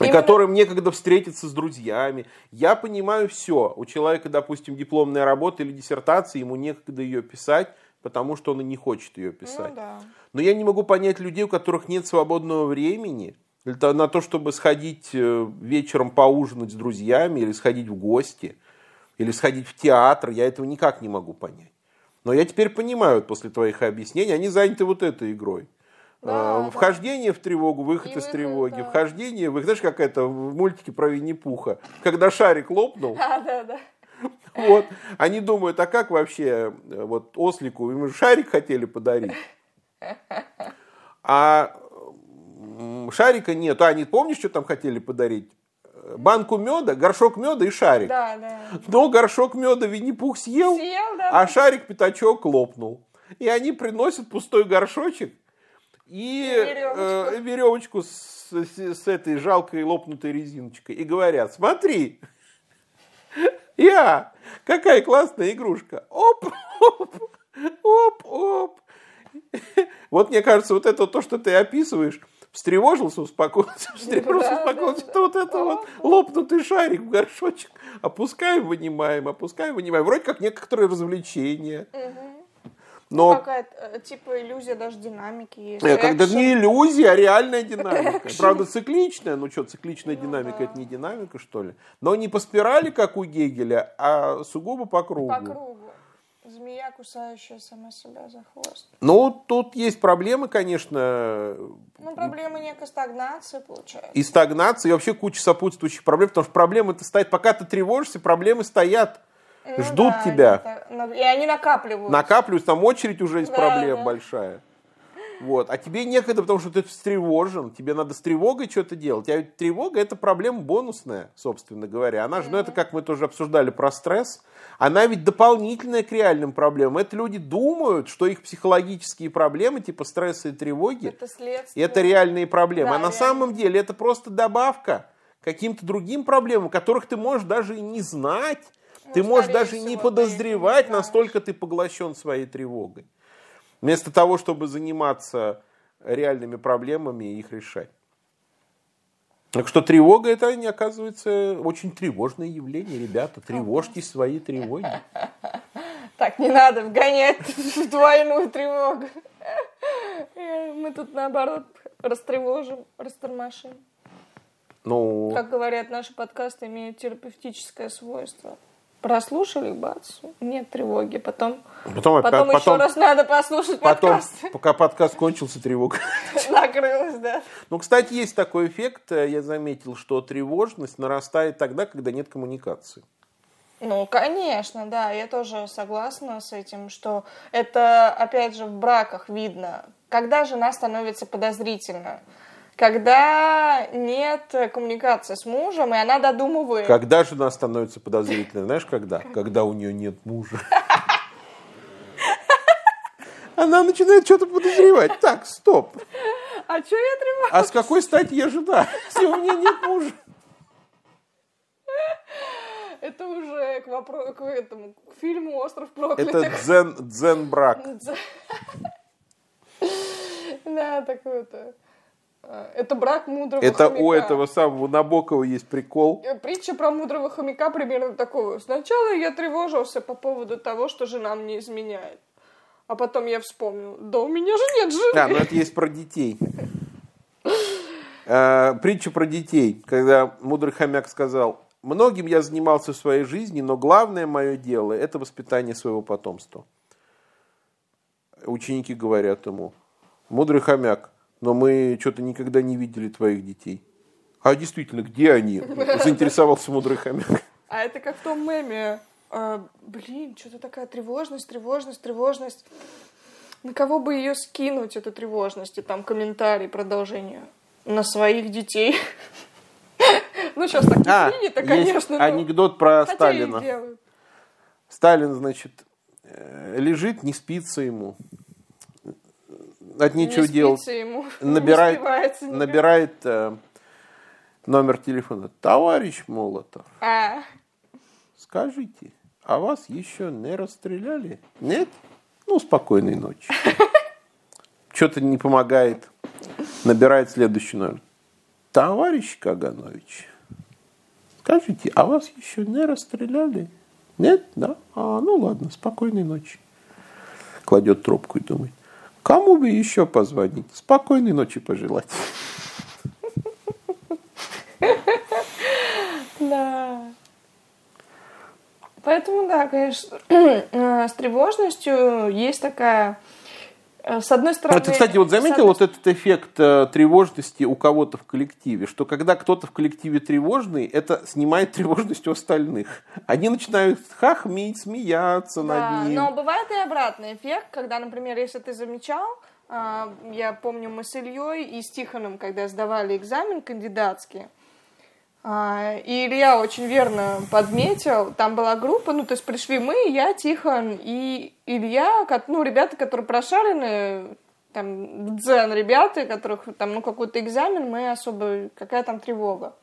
Speaker 2: И Именно... которым некогда встретиться с друзьями. Я понимаю все. У человека, допустим, дипломная работа или диссертация, ему некогда ее писать, потому что он и не хочет ее писать.
Speaker 1: Ну, да.
Speaker 2: Но я не могу понять людей, у которых нет свободного времени на то, чтобы сходить э, вечером поужинать с друзьями или сходить в гости – или сходить в театр, я этого никак не могу понять. Но я теперь понимаю после твоих объяснений, они заняты вот этой игрой. Да, а, вхождение да. в тревогу, выход и из тревоги, да. вхождение, вы знаешь, как это в мультике про Винни-Пуха, когда шарик лопнул.
Speaker 1: Да, да, да.
Speaker 2: Вот, они думают, а как вообще э, вот ослику, ему шарик хотели подарить, а шарика нет. А, не помнишь, что там хотели подарить? Банку меда, горшок меда и шарик.
Speaker 1: Да, да.
Speaker 2: Но горшок меда Винни-Пух съел,
Speaker 1: съел да.
Speaker 2: а шарик пятачок лопнул. И они приносят пустой горшочек и, веревочку, э, веревочку с, с, с этой жалкой лопнутой резиночкой. И говорят, смотри, я, какая классная игрушка. Оп, оп, оп, оп. Вот мне кажется, вот это то, что ты описываешь, встревожился, успокоился, встревожился, успокоился. Это вот это вот лопнутый шарик в горшочек. Опускаем, вынимаем, опускаем, вынимаем. Вроде как некоторые развлечения.
Speaker 1: Но... Ну, какая-то, э, типа, иллюзия даже динамики есть.
Speaker 2: Нет, когда не иллюзия, а реальная динамика. Правда, цикличная. Ну что, цикличная ну, динамика, да. это не динамика, что ли? Но не по спирали, как у Гегеля, а сугубо по кругу.
Speaker 1: По кругу. Змея, кусающая сама себя за хвост.
Speaker 2: Ну, тут есть проблемы, конечно.
Speaker 1: Ну, проблемы некой стагнации, получается.
Speaker 2: И стагнации, и вообще куча сопутствующих проблем, потому что проблемы-то стоят, пока ты тревожишься, проблемы стоят, ну, ждут да, тебя.
Speaker 1: Это, и они накапливаются.
Speaker 2: Накапливаются, там очередь уже из да, проблем да. большая. Вот. А тебе некогда, потому что ты встревожен, тебе надо с тревогой что-то делать. А ведь тревога это проблема бонусная, собственно говоря. Она же, ну это как мы тоже обсуждали про стресс, она ведь дополнительная к реальным проблемам. Это люди думают, что их психологические проблемы, типа стресса и тревоги,
Speaker 1: это,
Speaker 2: это реальные проблемы. Да, а на реально. самом деле это просто добавка каким-то другим проблемам, которых ты можешь даже и не знать. Ну, ты можешь даже всего, не подозревать, настолько ты поглощен своей тревогой. Вместо того, чтобы заниматься реальными проблемами и их решать. Так что тревога это не оказывается очень тревожное явление, ребята. Тревожьте свои тревоги.
Speaker 1: Так, не надо вгонять в двойную тревогу. Мы тут наоборот растревожим, растормошим.
Speaker 2: Ну...
Speaker 1: Как говорят, наши подкасты имеют терапевтическое свойство прослушали, бац, нет тревоги. Потом, потом, потом, потом еще раз надо послушать
Speaker 2: потом,
Speaker 1: подкаст.
Speaker 2: Пока подкаст кончился, тревога.
Speaker 1: Накрылась, да.
Speaker 2: Ну, кстати, есть такой эффект. Я заметил, что тревожность нарастает тогда, когда нет коммуникации.
Speaker 1: Ну, конечно, да, я тоже согласна с этим, что это, опять же, в браках видно. Когда жена становится подозрительна, когда нет коммуникации с мужем, и она додумывает.
Speaker 2: Когда жена становится подозрительной? Знаешь, когда? Когда у нее нет мужа. она начинает что-то подозревать. Так, стоп.
Speaker 1: А что я тревожусь?
Speaker 2: А с какой стати я жена, если у меня нет мужа?
Speaker 1: Это уже к, вопро... к, этому, к фильму «Остров проклятых».
Speaker 2: Это дзен, дзен-брак.
Speaker 1: Да, такой-то. Это брак мудрого
Speaker 2: Это
Speaker 1: хомяка.
Speaker 2: у этого самого Набокова есть прикол.
Speaker 1: Э, Притча про мудрого хомяка примерно такого. Сначала я тревожился по поводу того, что жена мне изменяет. А потом я вспомнил, да у меня же нет жены.
Speaker 2: Да, но это есть про детей. Э, Притча про детей, когда мудрый хомяк сказал, многим я занимался в своей жизни, но главное мое дело – это воспитание своего потомства. Ученики говорят ему, мудрый хомяк, но мы что-то никогда не видели твоих детей. А действительно, где они? Заинтересовался мудрый хомяк.
Speaker 1: А это как в том меме. а, блин, что-то такая тревожность, тревожность, тревожность. На кого бы ее скинуть, эту тревожность? И там комментарий, продолжение. На своих детей. Ну, сейчас так
Speaker 2: А,
Speaker 1: не принято,
Speaker 2: есть
Speaker 1: конечно. но
Speaker 2: анекдот про Сталина. Сталин, значит, э, лежит, не спится ему. От нечего
Speaker 1: Не
Speaker 2: делать.
Speaker 1: ему,
Speaker 2: Набирает,
Speaker 1: не
Speaker 2: набирает э, номер телефона. Товарищ Молотов,
Speaker 1: А,
Speaker 2: скажите, а вас еще не расстреляли? Нет? Ну, спокойной ночи. Что-то не помогает. Набирает следующий номер. Товарищ Каганович, скажите, а вас еще не расстреляли? Нет? Да? А, ну ладно, спокойной ночи. Кладет трубку и думает, кому бы еще позвонить? Спокойной ночи пожелать.
Speaker 1: да. Поэтому, да, конечно, э, с тревожностью есть такая, с одной стороны...
Speaker 2: А ты, кстати, вот заметил
Speaker 1: одной
Speaker 2: вот этот эффект э, тревожности у кого-то в коллективе, что когда кто-то в коллективе тревожный, это снимает тревожность у остальных. Они начинают хахмить, смеяться
Speaker 1: Да,
Speaker 2: над ним.
Speaker 1: но бывает и обратный эффект, когда, например, если ты замечал, а, я помню, мы с Ильей и с Тихоном, когда сдавали экзамен кандидатский, и Илья очень верно подметил, там была группа, ну, то есть пришли мы, я, Тихон и Илья, ну, ребята, которые прошарены, там, дзен ребята, которых там, ну, какой-то экзамен, мы особо, какая там тревога.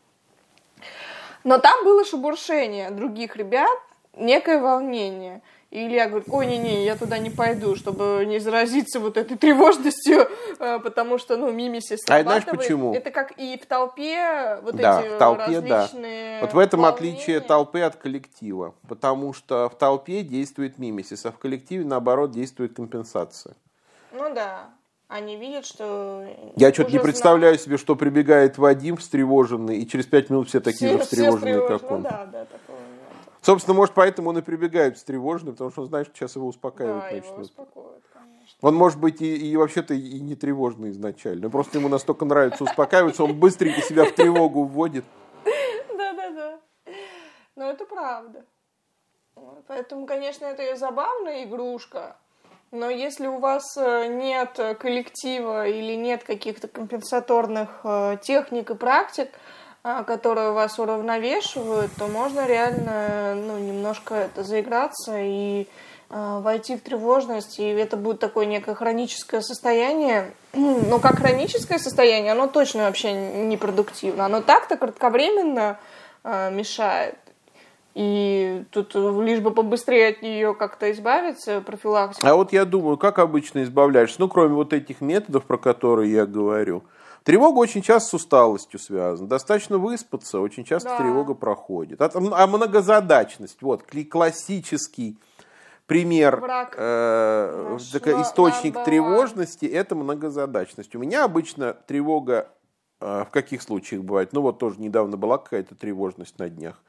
Speaker 1: Но там было шебуршение других ребят, некое волнение. И Илья говорит, ой, не-не, я туда не пойду, чтобы не заразиться вот этой тревожностью, э, потому что, ну, мимисис
Speaker 2: А знаешь
Speaker 1: срабатывает.
Speaker 2: почему?
Speaker 1: Это как и в толпе вот
Speaker 2: Да,
Speaker 1: эти
Speaker 2: в толпе, да.
Speaker 1: различные
Speaker 2: Вот в этом
Speaker 1: волнения.
Speaker 2: отличие толпы от коллектива. Потому что в толпе действует мимисис, а в коллективе, наоборот, действует компенсация.
Speaker 1: Ну да, они видят, что...
Speaker 2: Я что-то не представляю себе, что прибегает Вадим встревоженный, и через пять минут все
Speaker 1: знают.
Speaker 2: такие же
Speaker 1: Все- все
Speaker 2: встревоженные, как
Speaker 1: встревожены.
Speaker 2: он.
Speaker 1: Ну да, да, нет.
Speaker 2: Собственно, может, поэтому он и прибегает встревоженный, потому что он знает, что сейчас его успокаивать
Speaker 1: Да, его
Speaker 2: начнут.
Speaker 1: успокоит, конечно.
Speaker 2: Он может быть и, и вообще-то и не тревожный изначально. Просто ему настолько нравится успокаиваться, он быстренько себя в тревогу вводит.
Speaker 1: Да-да-да. Но это правда. Поэтому, конечно, это и забавная игрушка. Но если у вас э, нет э, коллектива или нет каких-то компенсаторных э, техник и практик, которые вас уравновешивают, то можно реально ну, немножко это заиграться и а, войти в тревожность, и это будет такое некое хроническое состояние. Но как хроническое состояние, оно точно вообще непродуктивно. Оно так-то кратковременно а, мешает. И тут лишь бы побыстрее от нее как-то избавиться, профилактика.
Speaker 2: А вот я думаю, как обычно избавляешься? Ну, кроме вот этих методов, про которые я говорю. Тревога очень часто с усталостью связана. Достаточно выспаться, очень часто
Speaker 1: Да.
Speaker 2: тревога проходит. А, а многозадачность, вот, классический пример,
Speaker 1: Враг
Speaker 2: э,
Speaker 1: наш на-
Speaker 2: источник тревожности, это многозадачность. У меня обычно тревога э, в каких случаях бывает? Ну, вот тоже недавно была какая-то тревожность на днях,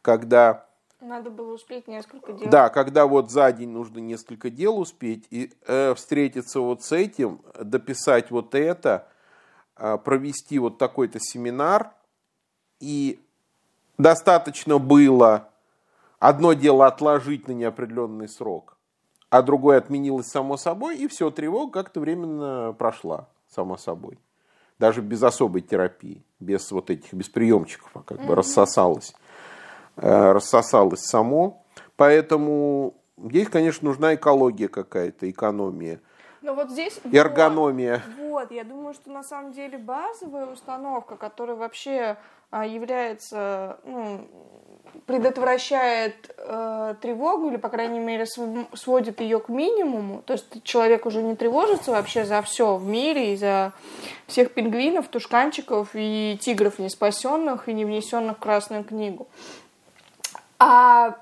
Speaker 2: когда
Speaker 1: Надо было успеть несколько дел.
Speaker 2: да, когда вот за день нужно несколько дел успеть и э, встретиться вот с этим, дописать вот это, провести вот такой-то семинар, и достаточно было одно дело отложить на неопределенный срок, а другое отменилось само собой, и все, тревога как-то временно прошла само собой. Даже без особой терапии, без вот этих, без приемчиков, а как бы рассосалась э, рассосалось само. Поэтому здесь, конечно, нужна экология какая-то, экономия.
Speaker 1: Но вот здесь...
Speaker 2: Эргономия.
Speaker 1: Вот, вот, я думаю, что на самом деле базовая установка, которая вообще а, является, ну, предотвращает э, тревогу или, по крайней мере, сводит ее к минимуму. То есть человек уже не тревожится вообще за все в мире и за всех пингвинов, тушканчиков и тигров не спасенных и не внесенных в Красную книгу. А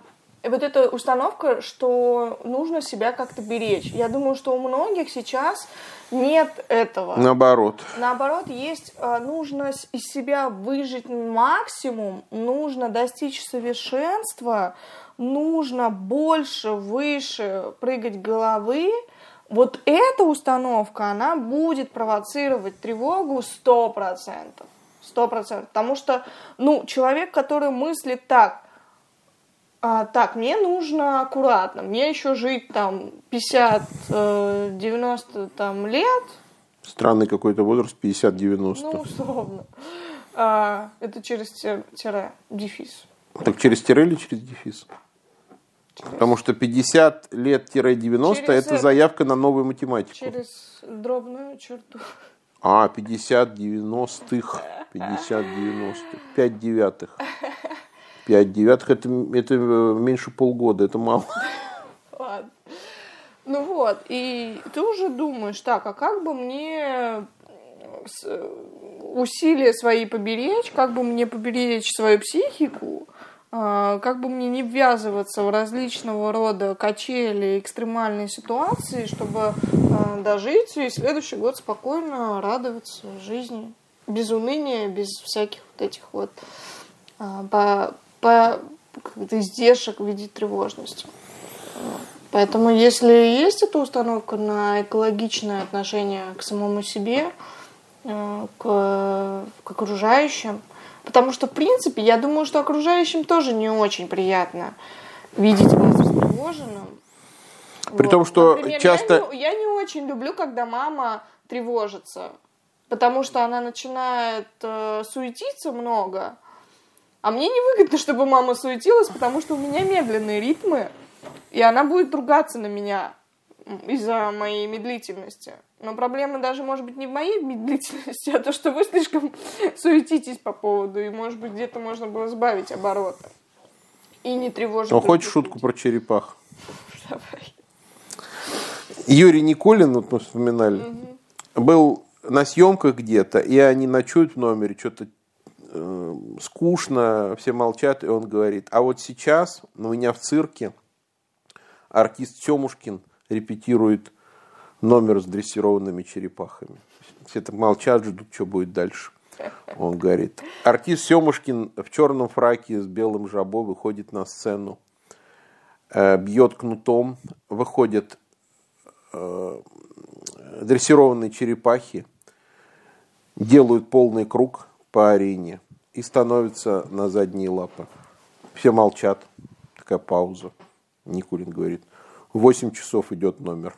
Speaker 1: вот эта установка, что нужно себя как-то беречь. Я думаю, что у многих сейчас нет этого.
Speaker 2: Наоборот.
Speaker 1: Наоборот, есть а, нужно из себя выжить максимум, нужно достичь совершенства, нужно больше, выше прыгать головы. Вот эта установка, она будет провоцировать тревогу сто процентов. Сто процентов. Потому что, ну, человек, который мыслит так – а, так, мне нужно аккуратно, мне еще жить там 50-90 э, там, лет.
Speaker 2: Странный какой-то возраст, 50-90.
Speaker 1: Ну, условно. А, это через тире, дефис.
Speaker 2: Так через тире или через дефис? Через... Потому что 50 лет-90 это заявка на новую математику.
Speaker 1: Через дробную черту.
Speaker 2: А, 50 90-х. 50 90-х. 5 девятых. 5 девятых это, это меньше полгода, это мало.
Speaker 1: Ладно. Ну вот, и ты уже думаешь, так, а как бы мне усилия свои поберечь, как бы мне поберечь свою психику, а, как бы мне не ввязываться в различного рода качели, экстремальные ситуации, чтобы а, дожить и следующий год спокойно радоваться жизни, без уныния, без всяких вот этих вот а, по издержек в виде тревожности. Поэтому если есть эта установка на экологичное отношение к самому себе, э, к, к окружающим, потому что, в принципе, я думаю, что окружающим тоже не очень приятно видеть вас встревоженным.
Speaker 2: При вот. том, что Например, часто...
Speaker 1: Я не, я не очень люблю, когда мама тревожится, потому что она начинает э, суетиться много, а мне невыгодно, чтобы мама суетилась, потому что у меня медленные ритмы, и она будет ругаться на меня из-за моей медлительности. Но проблема даже, может быть, не в моей медлительности, а то, что вы слишком суетитесь по поводу, и, может быть, где-то можно было сбавить обороты. И не тревожить.
Speaker 2: Ну, хочешь шутку про черепах? Давай. Юрий Никулин, вот мы вспоминали, угу. был на съемках где-то, и они ночуют в номере, что-то э, скучно, все молчат, и он говорит, а вот сейчас у меня в цирке артист Семушкин репетирует номер с дрессированными черепахами. Все так молчат, ждут, что будет дальше. Он говорит, артист Семушкин в черном фраке с белым жабо выходит на сцену, э, бьет кнутом, выходят э, дрессированные черепахи, делают полный круг, по арене и становится на задние лапы. Все молчат. Такая пауза. Никулин говорит, в 8 часов идет номер.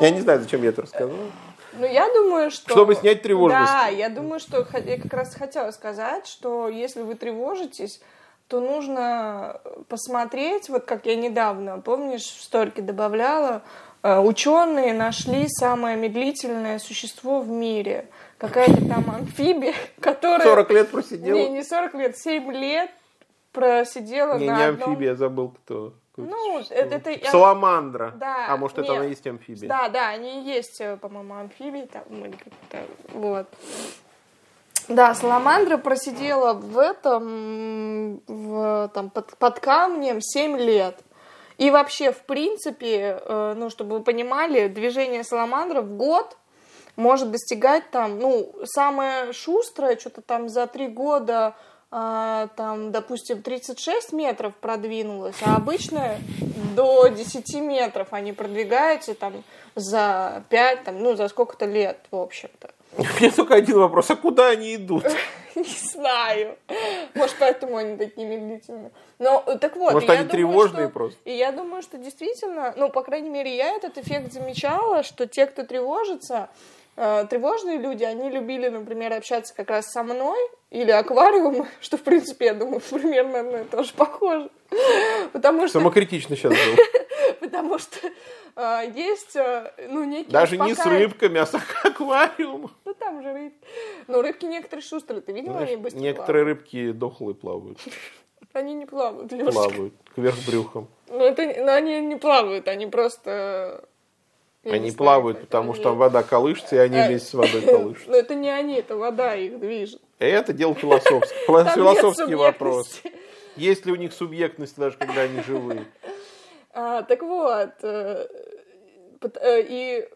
Speaker 2: Я не знаю, зачем я это рассказал.
Speaker 1: Ну, я думаю, что...
Speaker 2: Чтобы снять тревожность.
Speaker 1: Да, я думаю, что я как раз хотела сказать, что если вы тревожитесь, то нужно посмотреть, вот как я недавно, помнишь, в сторке добавляла, Э, ученые нашли самое медлительное существо в мире. Какая-то там амфибия, которая...
Speaker 2: 40 лет просидела?
Speaker 1: Не, не 40 лет, 7 лет просидела
Speaker 2: не,
Speaker 1: на
Speaker 2: не
Speaker 1: одном...
Speaker 2: амфибия, забыл кто.
Speaker 1: Ну, это, это...
Speaker 2: Саламандра.
Speaker 1: Да.
Speaker 2: А может, это нет. она есть амфибия?
Speaker 1: Да, да, они есть, э, по-моему, амфибии там, или как-то, вот. Да, Саламандра просидела в этом, в, там, под, под камнем 7 лет. И вообще, в принципе, э, ну, чтобы вы понимали, движение саламандров в год может достигать там, ну, самое шустрое, что-то там за три года, а, там, допустим, 36 метров продвинулось, а обычно до 10 метров они продвигаются там за 5, там, ну, за сколько-то лет, в общем-то.
Speaker 2: У меня только один вопрос, а куда они идут?
Speaker 1: Не знаю. Может, поэтому они такие медлительные. Но так вот.
Speaker 2: Может, они тревожные что, просто.
Speaker 1: И я думаю, что действительно, ну, по крайней мере, я этот эффект замечала, что те, кто тревожится, э, тревожные люди, они любили, например, общаться как раз со мной или аквариум, что, в принципе, я думаю, примерно на это тоже похоже. Потому что...
Speaker 2: Самокритично сейчас был.
Speaker 1: Потому что э, есть, э, ну, некие...
Speaker 2: Даже не с рыбками, а с аквариумом.
Speaker 1: Ну, там же рыбки. Ну, рыбки некоторые шустрые, ты видела, они быстро
Speaker 2: Некоторые рыбки дохлые плавают.
Speaker 1: плавают? Они не плавают, Лёшка.
Speaker 2: Плавают кверх брюхом.
Speaker 1: Ну, это, ну, они не плавают, они просто... я
Speaker 2: Они
Speaker 1: знаю,
Speaker 2: плавают,
Speaker 1: как
Speaker 2: потому
Speaker 1: они-
Speaker 2: что там вода колышется, и они
Speaker 1: Э,
Speaker 2: вместе с водой колышутся.
Speaker 1: Но это не они, это вода их движет.
Speaker 2: Это дело философское. Философский вопрос. Есть ли у них субъектность, даже когда они живые?
Speaker 1: А, так вот, э, э, и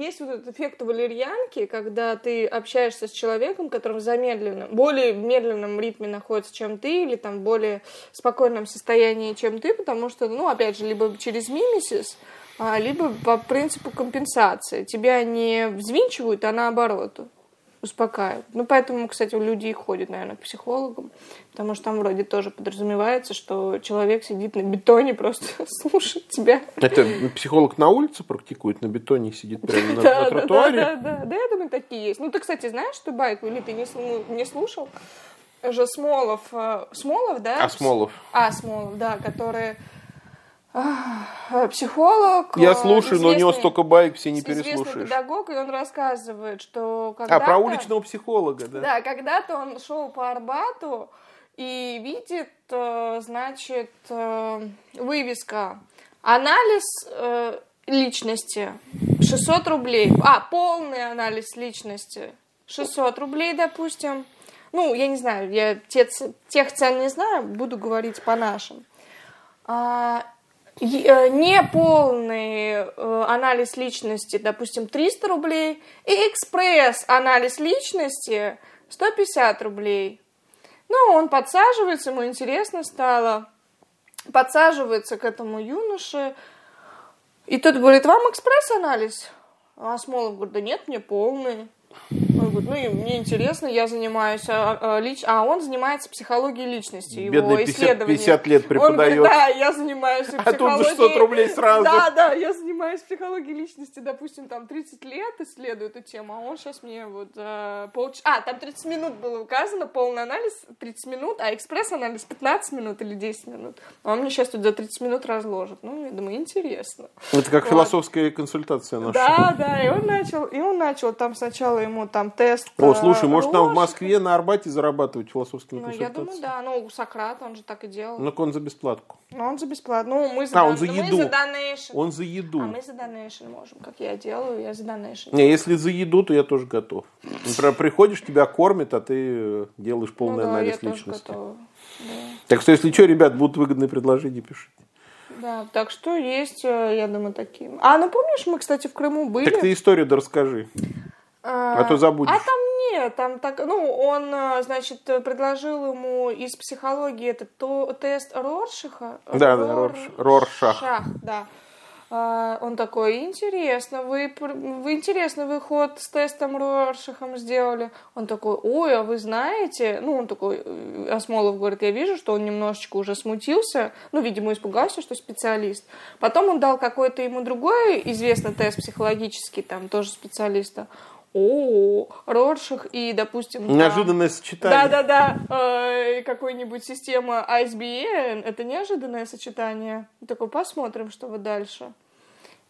Speaker 1: есть вот этот эффект валерьянки, когда ты общаешься с человеком, который в замедленном, более медленном ритме находится, чем ты, или там в более спокойном состоянии, чем ты, потому что, ну, опять же, либо через мимисис, а, либо по принципу компенсации. Тебя не взвинчивают, а наоборот успокаивают. Ну, поэтому, кстати, люди и ходят, наверное, к психологам, потому что там вроде тоже подразумевается, что человек сидит на бетоне, просто слушает тебя.
Speaker 2: Это психолог на улице практикует, на бетоне сидит прямо на,
Speaker 1: Да,
Speaker 2: на
Speaker 1: да,
Speaker 2: тротуаре.
Speaker 1: Да, да, да, да, я думаю, такие есть. Ну, ты, кстати, знаешь, что байку, или ты не, не слушал? Же Смолов, э, Смолов, да?
Speaker 2: А Смолов?
Speaker 1: А, Смолов, да, который а, психолог.
Speaker 2: Я
Speaker 1: э,
Speaker 2: слушаю, но у него столько байк все не переслушаешь.
Speaker 1: педагог, и он рассказывает, что когда
Speaker 2: А, про уличного психолога, да?
Speaker 1: Да, когда-то он шел по Арбату и видит, э, значит, э, вывеска «Анализ э, личности 600 рублей». А, полный анализ личности 600 рублей, допустим. Ну, я не знаю, я те тех цен не знаю, буду говорить по нашим. Э, неполный э, анализ личности, допустим, 300 рублей, и экспресс-анализ личности 150 рублей. Ну, он подсаживается, ему интересно стало, подсаживается к этому юноше, и тот говорит, вам экспресс-анализ? А Смолов говорит, да нет, мне полный. Он говорит, ну и мне интересно, я занимаюсь, а, а, лич... а он занимается психологией личности, его
Speaker 2: Бедный 50,
Speaker 1: исследования.
Speaker 2: 50 лет
Speaker 1: Он
Speaker 2: преподает.
Speaker 1: говорит, да, я занимаюсь
Speaker 2: А тут за
Speaker 1: психологией.
Speaker 2: 600 рублей сразу.
Speaker 1: Да, да, я занимаюсь психологией личности, допустим, там 30 лет исследую эту тему, а он сейчас мне вот э, полчаса... А, там 30 минут было указано, полный анализ 30 минут, а экспресс-анализ 15 минут или 10 минут. А он мне сейчас тут за 30 минут разложит. Ну, я думаю, интересно.
Speaker 2: Это как
Speaker 1: Вот.
Speaker 2: философская консультация наша.
Speaker 1: Да, да, и он начал, и он начал, там сначала ему там тест...
Speaker 2: О,
Speaker 1: э,
Speaker 2: слушай, может нам в. Москве на Арбате зарабатывать философскими
Speaker 1: Ну, я думаю, да. Ну, у Сократа он же так и делал.
Speaker 2: Ну, он за бесплатку.
Speaker 1: Но он за бесплатно. Ну, мы за,
Speaker 2: А, он за
Speaker 1: мы
Speaker 2: еду.
Speaker 1: за donation.
Speaker 2: Он за еду.
Speaker 1: А мы за donation можем, как я делаю, я за donation.
Speaker 2: Не, если за еду, то я тоже готов. Например, приходишь, тебя кормят, а ты э, делаешь
Speaker 1: Ну
Speaker 2: полный
Speaker 1: да,
Speaker 2: анализ
Speaker 1: я тоже
Speaker 2: личности.
Speaker 1: готова. Да.
Speaker 2: Так что, если что, ребят, будут выгодные предложения, пишите.
Speaker 1: Да, так что есть, э, я думаю, такие. А, ну помнишь, мы, кстати, в Крыму были?
Speaker 2: Так ты историю да расскажи.
Speaker 1: А,
Speaker 2: а то забудешь.
Speaker 1: А там нет, там так, ну, он, э, значит, предложил ему из психологии этот то, тест Роршиха.
Speaker 2: Да, да, Рорш- Роршах.
Speaker 1: да. А, Он такой, интересно, вы, вы интересно, вы ход с тестом Роршихом сделали. Он такой, ой, а вы знаете? Ну, он такой, э, Осмолов говорит, я вижу, что он немножечко уже смутился, ну, видимо, испугался, что специалист. Потом он дал какой-то ему другой известный тест психологический, там, тоже специалиста. О, Роршах и, допустим... там-
Speaker 2: Неожиданное сочетание.
Speaker 1: да-да-да, э, какой-нибудь система ISBN, это неожиданное сочетание. И такой, посмотрим, что вы дальше.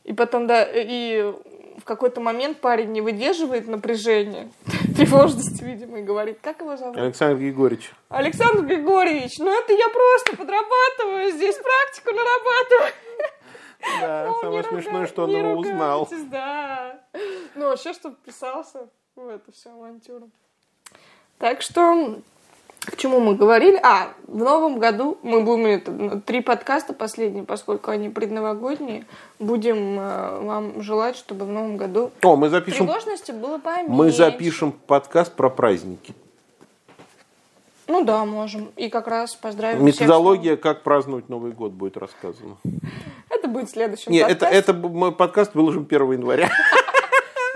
Speaker 1: И потом, да, и в какой-то момент парень не выдерживает напряжения, тревожности, видимо, и говорит, как его зовут?
Speaker 2: Александр Григорьевич.
Speaker 1: Александр Григорьевич, ну это я просто подрабатываю здесь, практику нарабатываю.
Speaker 2: Да, самое смешное, что он его узнал.
Speaker 1: Да. Ну, вообще, чтобы вписался в эту всю авантюру. Так что, к чему мы говорили? А, в новом году мы будем это, три подкаста последние, поскольку они предновогодние. Будем э, вам желать, чтобы в новом году
Speaker 2: О, мы запишем,
Speaker 1: тревожности было поменьше.
Speaker 2: мы запишем подкаст про праздники.
Speaker 1: Ну да, можем. И как раз поздравим всех с
Speaker 2: Методология, как праздновать Новый год, будет рассказана.
Speaker 1: Это будет в следующем
Speaker 2: Не, это, это мы подкаст выложим 1 января.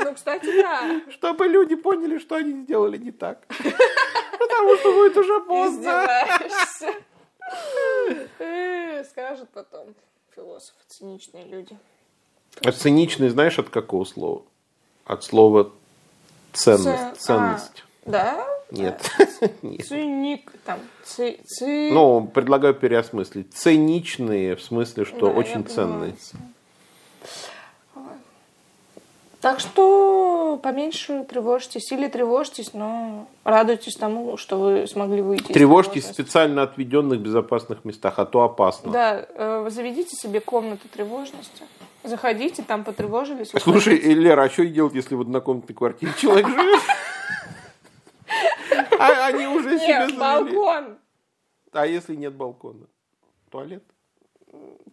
Speaker 1: Ну, кстати, да.
Speaker 2: Чтобы люди поняли, что они сделали не так. Потому что будет уже поздно.
Speaker 1: Э, Скажут потом философы, циничные люди.
Speaker 2: А циничный знаешь от какого слова? От слова Ценность.
Speaker 1: Ц-
Speaker 2: Ценность.
Speaker 1: а, да?
Speaker 2: Нет.
Speaker 1: Циник, там, ци, ци...
Speaker 2: Ну, предлагаю переосмыслить. Циничные, в смысле, что
Speaker 1: Да,
Speaker 2: очень
Speaker 1: понимаю.
Speaker 2: ценные.
Speaker 1: Так что поменьше тревожьтесь или тревожьтесь, но радуйтесь тому, что вы смогли выйти.
Speaker 2: Тревожьтесь в специально отведенных безопасных местах, а то опасно.
Speaker 1: Да, э, заведите себе комнату тревожности. Заходите, там потревожились.
Speaker 2: Слушай, Лера, а что делать, если в однокомнатной квартире человек живет? А они уже себе
Speaker 1: Нет,
Speaker 2: завели.
Speaker 1: балкон.
Speaker 2: А если нет балкона? Туалет?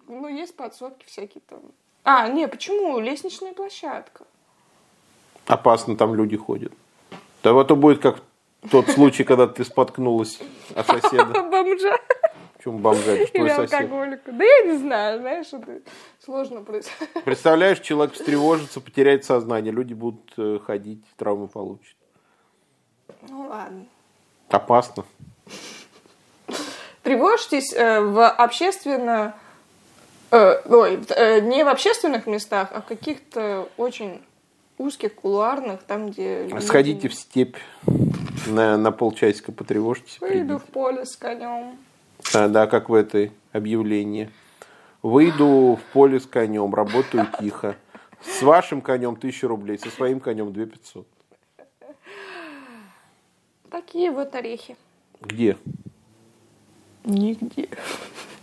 Speaker 1: Ну, есть подсобки всякие там. А, не, почему? Лестничная площадка.
Speaker 2: Опасно, там люди ходят. Да вот то будет как тот случай, когда ты споткнулась о соседа.
Speaker 1: Бомжа
Speaker 2: Почему бомжа? Это
Speaker 1: или алкоголика. Да я не знаю, знаешь, это сложно происходит.
Speaker 2: Представляешь, человек встревожится, потеряет сознание, люди будут э, ходить, травмы получат.
Speaker 1: Ну ладно.
Speaker 2: Опасно.
Speaker 1: Тревожьтесь э, в общественно... э, ой, э, не в общественных местах, а в каких-то очень узких, кулуарных, там, где... люди-
Speaker 2: Сходите в степь на, на полчасика, потревожьтесь.
Speaker 1: Выйду
Speaker 2: придите.
Speaker 1: в поле с конем.
Speaker 2: А, да, как в этой объявлении. Выйду в поле с конем, работаю тихо. С вашим конем 1000 рублей, со своим конем 2500.
Speaker 1: Такие вот орехи.
Speaker 2: Где?
Speaker 1: Нигде.